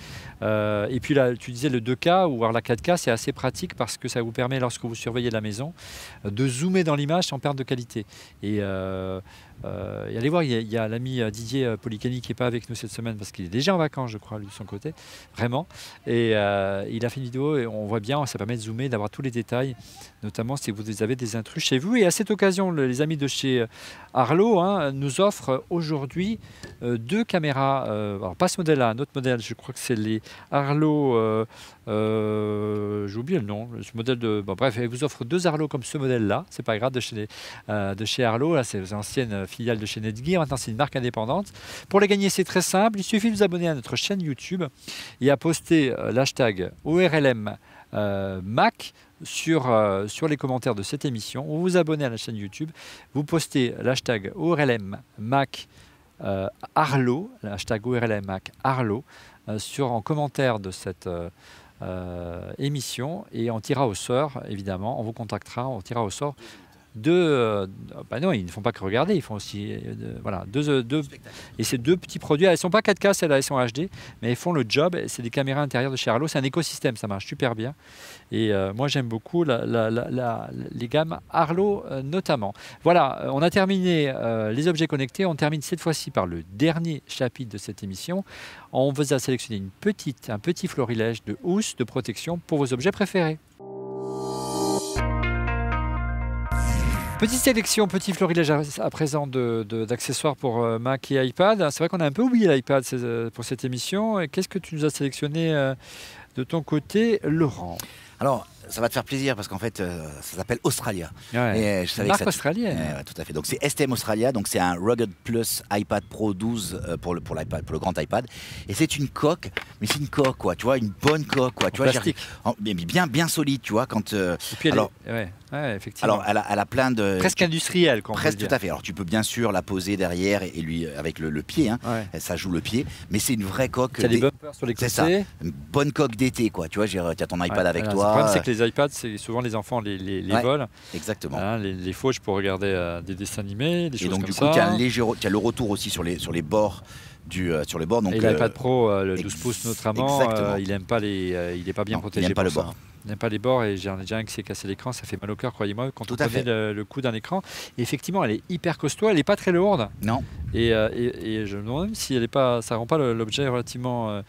Speaker 1: Euh, et puis là, tu disais le 2K ou la 4K, c'est assez pratique parce que ça vous permet, lorsque vous surveillez la maison, de zoomer dans l'image sans perte de qualité. Euh, euh, et allez voir, il y a, l'ami euh, Didier euh, Policani qui n'est pas avec nous cette semaine parce qu'il est déjà en vacances, je crois, de son côté, vraiment. Et il a fait une vidéo et on voit bien, ça permet de zoomer, d'avoir tous les détails, notamment si vous avez des intrus chez vous. Et à cette occasion, les amis de chez Arlo hein, nous offrent aujourd'hui deux caméras, alors pas ce modèle-là, un autre modèle, je crois que c'est les Arlo euh, J'ai oublié le nom. Ce modèle de. Bref, elle vous offre deux Arlo comme ce modèle-là. C'est pas grave de chez, euh, de chez Arlo. Là, c'est l'ancienne filiale de chez Netgear. Maintenant, c'est une marque indépendante. Pour les gagner, c'est très simple. Il suffit de vous abonner à notre chaîne YouTube et à poster euh, l'hashtag ORLM euh, Mac sur, sur les commentaires de cette émission. Vous vous abonnez à la chaîne YouTube. Vous postez l'hashtag ORLM Mac. Arlo, l'hashtag ORLM sur, en commentaire de cette, euh, émission et on tirera au sort, évidemment, on vous contactera, on tirera au sort deux. Euh, bah non, ils ne font pas que regarder, ils font aussi. Euh, voilà, deux, deux, et ces deux petits produits, elles ne sont pas 4K, celles-là, elles sont HD, mais elles font le job. C'est des caméras intérieures de chez Arlo, c'est un écosystème, ça marche super bien. Et moi, j'aime beaucoup les gammes Arlo notamment. Voilà, on a terminé les objets connectés. On termine cette fois-ci par le dernier chapitre de cette émission on vous a sélectionné une petite, un petit florilège de housses de protection pour vos objets préférés. Petite sélection, petit florilège à, présent d'accessoires pour euh, Mac et iPad. C'est vrai qu'on a un peu oublié l'iPad euh, pour cette émission. Qu'est-ce que tu nous as sélectionné euh, de ton côté, Laurent?
Speaker 2: Alors, ça va te faire plaisir parce qu'en fait, euh, ça s'appelle Australia.
Speaker 1: Ouais. je marque australienne.
Speaker 2: tout à fait. Donc c'est STM Australia, donc c'est un Rugged Plus iPad Pro 12 euh, pour le pour l'iPad, pour le grand iPad. Et c'est une coque, mais c'est une coque quoi, tu vois, une bonne coque quoi, tu vois, bien bien solide, tu vois, quand.
Speaker 1: Euh, Et puis alors, ouais. effectivement.
Speaker 2: Alors, elle a, plein de.
Speaker 1: Presque industrielle, quand
Speaker 2: Presque tout à fait. Alors, tu peux bien sûr la poser derrière et, lui, avec le, pied, hein. ça joue le pied, mais c'est une vraie coque.
Speaker 1: Tu as des bumpers sur les côtés.
Speaker 2: C'est ça. Une bonne coque d'été, quoi. Tu vois, tu as ton iPad avec toi
Speaker 1: les iPads, c'est souvent les enfants les, les, les
Speaker 2: Ouais,
Speaker 1: volent,
Speaker 2: Exactement.
Speaker 1: hein, les, les fauchent pour regarder euh, des dessins animés, des
Speaker 2: Et
Speaker 1: choses
Speaker 2: donc
Speaker 1: comme
Speaker 2: du coup,
Speaker 1: ça.
Speaker 2: tu as, un léger, re- tu as le retour aussi sur les, sur les bords du euh, sur les bords. Donc,
Speaker 1: et
Speaker 2: euh,
Speaker 1: l'iPad Pro, euh, le
Speaker 2: ex-
Speaker 1: 12 pouces notamment, euh, il aime pas les, euh, il est pas bien
Speaker 2: Non, il
Speaker 1: protégé
Speaker 2: aime pas le
Speaker 1: ça.
Speaker 2: bord.
Speaker 1: N'aime pas les bords et j'en ai déjà un qui s'est cassé l'écran, ça fait mal au cœur, croyez-moi, quand
Speaker 2: Tout
Speaker 1: on connaît
Speaker 2: fait.
Speaker 1: le, le coût d'un écran. Et effectivement, elle est hyper costaud, elle n'est pas très lourde.
Speaker 2: Non.
Speaker 1: Et, euh, et- et je me demande même si elle est pas, ça rend pas l'objet relativement euh,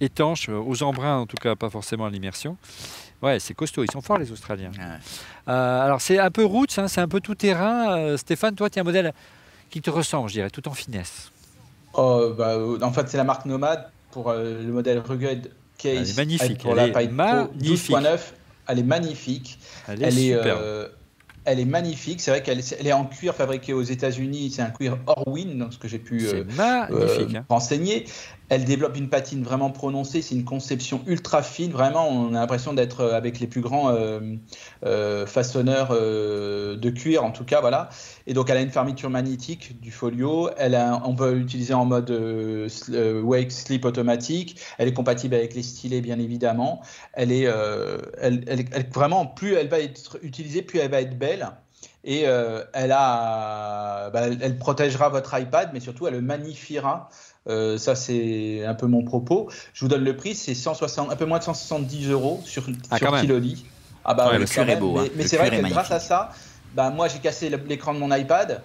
Speaker 1: étanche, euh, aux embruns en tout cas, pas forcément à l'immersion. Ouais, c'est costaud, ils sont forts les Australiens.
Speaker 2: Ouais.
Speaker 1: Euh, alors c'est un peu roots, hein, c'est un peu tout terrain. Euh, Stéphane, toi, tu as un modèle qui te ressemble, je dirais, tout en finesse.
Speaker 3: Oh, bah, en fait, c'est la marque Nomad pour euh, le modèle Rugged Case.
Speaker 1: Elle est magnifique, elle
Speaker 3: la
Speaker 1: est magnifique.
Speaker 3: 12.9. Elle est magnifique.
Speaker 1: Elle est
Speaker 3: Elle est, euh, elle est magnifique. C'est vrai qu'elle est, elle est en cuir fabriqué aux États-Unis. C'est un cuir Orwin, ce que j'ai pu euh,
Speaker 1: magnifique.
Speaker 3: euh,
Speaker 1: hein.
Speaker 3: renseigner. Elle développe une patine vraiment prononcée, c'est une conception ultra fine, vraiment on a l'impression d'être euh, avec les plus grands euh, euh, façonneurs de cuir en tout cas, voilà. Et donc elle a une fermeture magnétique du folio, elle on peut l'utiliser en mode wake sleep automatique, elle est compatible avec les stylets bien évidemment, elle est, vraiment plus elle va être utilisée, plus elle va être belle. Et elle, a, bah, elle protégera votre iPad, mais surtout elle le magnifiera. Euh, ça, c'est un peu mon propos. Je vous donne le prix, c'est 160, un peu moins de 170 euros sur,
Speaker 1: Ah,
Speaker 3: sur. Kiloli. Ah bah
Speaker 2: Ouais, le cuir est beau,
Speaker 3: Mais,
Speaker 2: hein.
Speaker 3: mais c'est vrai que grâce à ça, bah, moi j'ai cassé l'écran de mon iPad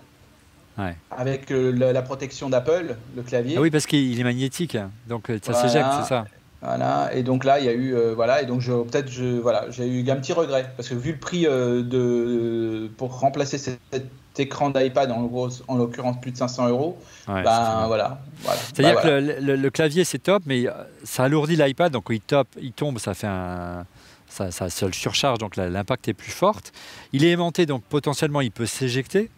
Speaker 1: Ouais.
Speaker 3: avec euh, la, la protection d'Apple, le clavier.
Speaker 1: Ah oui, parce qu'il est magnétique, hein. donc euh, ça
Speaker 3: Voilà.
Speaker 1: s'éjecte, c'est ça.
Speaker 3: Voilà, et donc là, il y a eu, euh, voilà, et donc je, peut-être, je, voilà, j'ai eu un petit regret parce que vu le prix euh, de, pour remplacer cet, écran d'iPad, en gros, en l'occurrence plus de 500 euros,
Speaker 1: Ouais,
Speaker 3: ben voilà, voilà.
Speaker 1: C'est-à-dire
Speaker 3: Bah,
Speaker 1: que
Speaker 3: voilà.
Speaker 1: le, le- le clavier c'est top, mais euh, ça alourdit l'iPad, donc il, top, il tombe, ça fait un. Ça, ça, ça le surcharge, donc l'impact est plus fort. Il est aimanté, donc potentiellement il peut s'éjecter.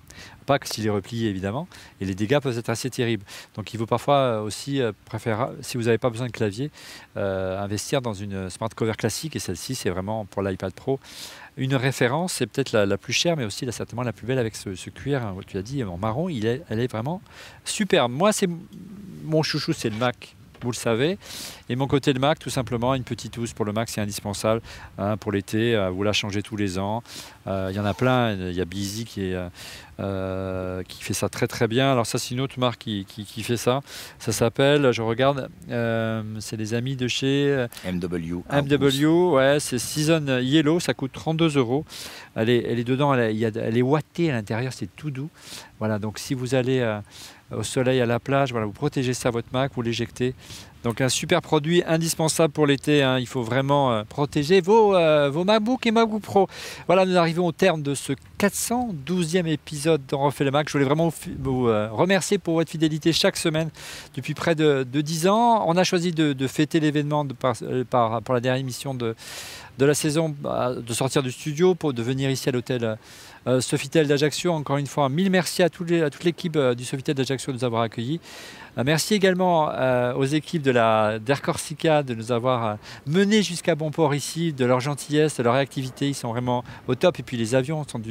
Speaker 1: Pas que s'il est replié évidemment, et les dégâts peuvent être assez terribles. Donc il vaut parfois euh, aussi euh, préférable, si vous n'avez pas besoin de clavier, euh, investir dans une smart cover classique, et celle-ci c'est vraiment pour l'iPad Pro une référence, c'est peut-être la, plus chère, mais aussi certainement la plus belle avec ce, ce cuir, hein, tu l'as dit, en marron, il est, elle est vraiment superbe. Moi, c'est mon chouchou, c'est le Mac, vous le savez. Et mon côté le Mac, tout simplement, une petite housse pour le Mac, c'est indispensable hein, pour l'été. euh, vous la changez tous les ans. Euh, Il y en a plein. Il y a Busy qui, est, euh, qui fait ça très très bien. Alors ça, c'est une autre marque qui, qui- qui fait ça. Ça s'appelle, je regarde, c'est les amis de chez
Speaker 2: MW.
Speaker 1: MW, ouais, c'est Season Yellow, ça coûte 32 euros. Elle est, elle est dedans, elle, de- elle est wattée à l'intérieur, c'est tout doux. Voilà, donc si vous allez au soleil, à la plage, voilà, vous protégez ça votre Mac, vous l'éjectez. Donc un super produit indispensable pour l'été. hein. Il faut vraiment euh, protéger vos, euh, vos MacBook et MacBook Pro. Voilà, nous arrivons au terme de ce 412e épisode d'On refait le Mac. Je voulais vraiment vous, euh, remercier pour votre fidélité chaque semaine depuis près de, de 10 ans. On a choisi de, fêter l'événement euh, par- pour la dernière émission de, de la saison, bah, de sortir du studio pour de venir ici à l'hôtel euh, Sofitel d'Ajaccio. Encore une fois, mille merci à, toute l'équipe euh, du Sofitel d'Ajaccio de nous avoir accueillis. Euh, merci également euh, aux équipes de la d'Air Corsica de nous avoir menés jusqu'à bon port ici, de leur gentillesse, de leur réactivité. Ils sont vraiment au top. Et puis les avions sont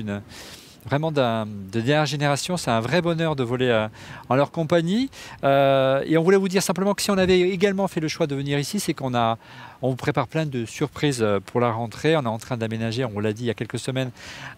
Speaker 1: vraiment de dernière génération. C'est un vrai bonheur de voler en leur compagnie. Et on voulait vous dire simplement que si on avait également fait le choix de venir ici, c'est qu'on a, on vous prépare plein de surprises euh, pour la rentrée. On est en train d'aménager, on l'a dit il y a quelques semaines,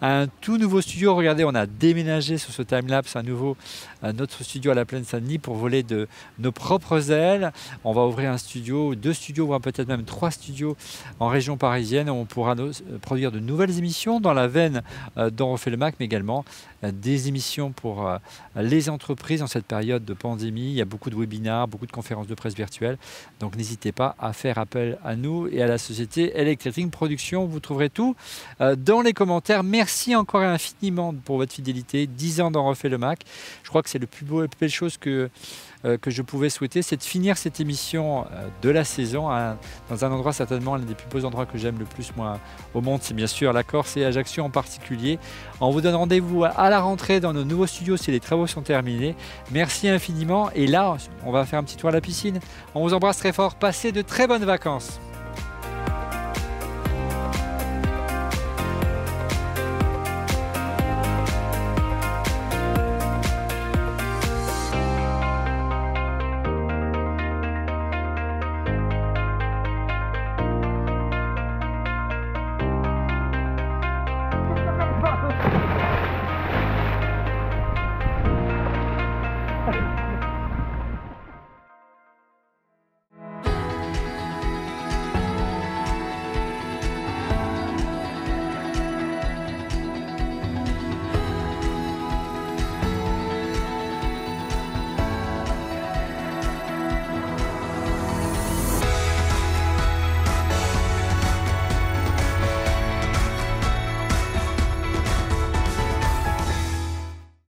Speaker 1: un tout nouveau studio. Regardez, on a déménagé sur ce timelapse un nouveau, un autre studio à la plaine Saint-Denis pour voler de nos propres ailes. On va ouvrir un studio, deux studios, voire peut-être même trois studios en région parisienne. On pourra euh, produire de nouvelles émissions dans la veine euh, dont on fait le Mac, mais également des émissions pour euh, les entreprises en cette période de pandémie. Il y a beaucoup de webinars, beaucoup de conférences de presse virtuelles. Donc n'hésitez pas à faire appel à nous et à la société Electric Production. Vous trouverez tout euh, dans les commentaires. Merci encore infiniment pour votre fidélité. 10 ans d'en refait le Mac. Je crois que c'est le plus beau, la plus belle chose que, euh, que je pouvais souhaiter, c'est de finir cette émission euh, de la saison dans un endroit certainement l'un des plus beaux endroits que j'aime le plus moi au monde. C'est bien sûr la Corse et Ajaccio en particulier. On vous donne rendez-vous à la rentrée dans nos nouveaux studios si les travaux sont terminés. Merci infiniment. Et là, on va faire un petit tour à la piscine. On vous embrasse très fort. Passez de très bonnes vacances.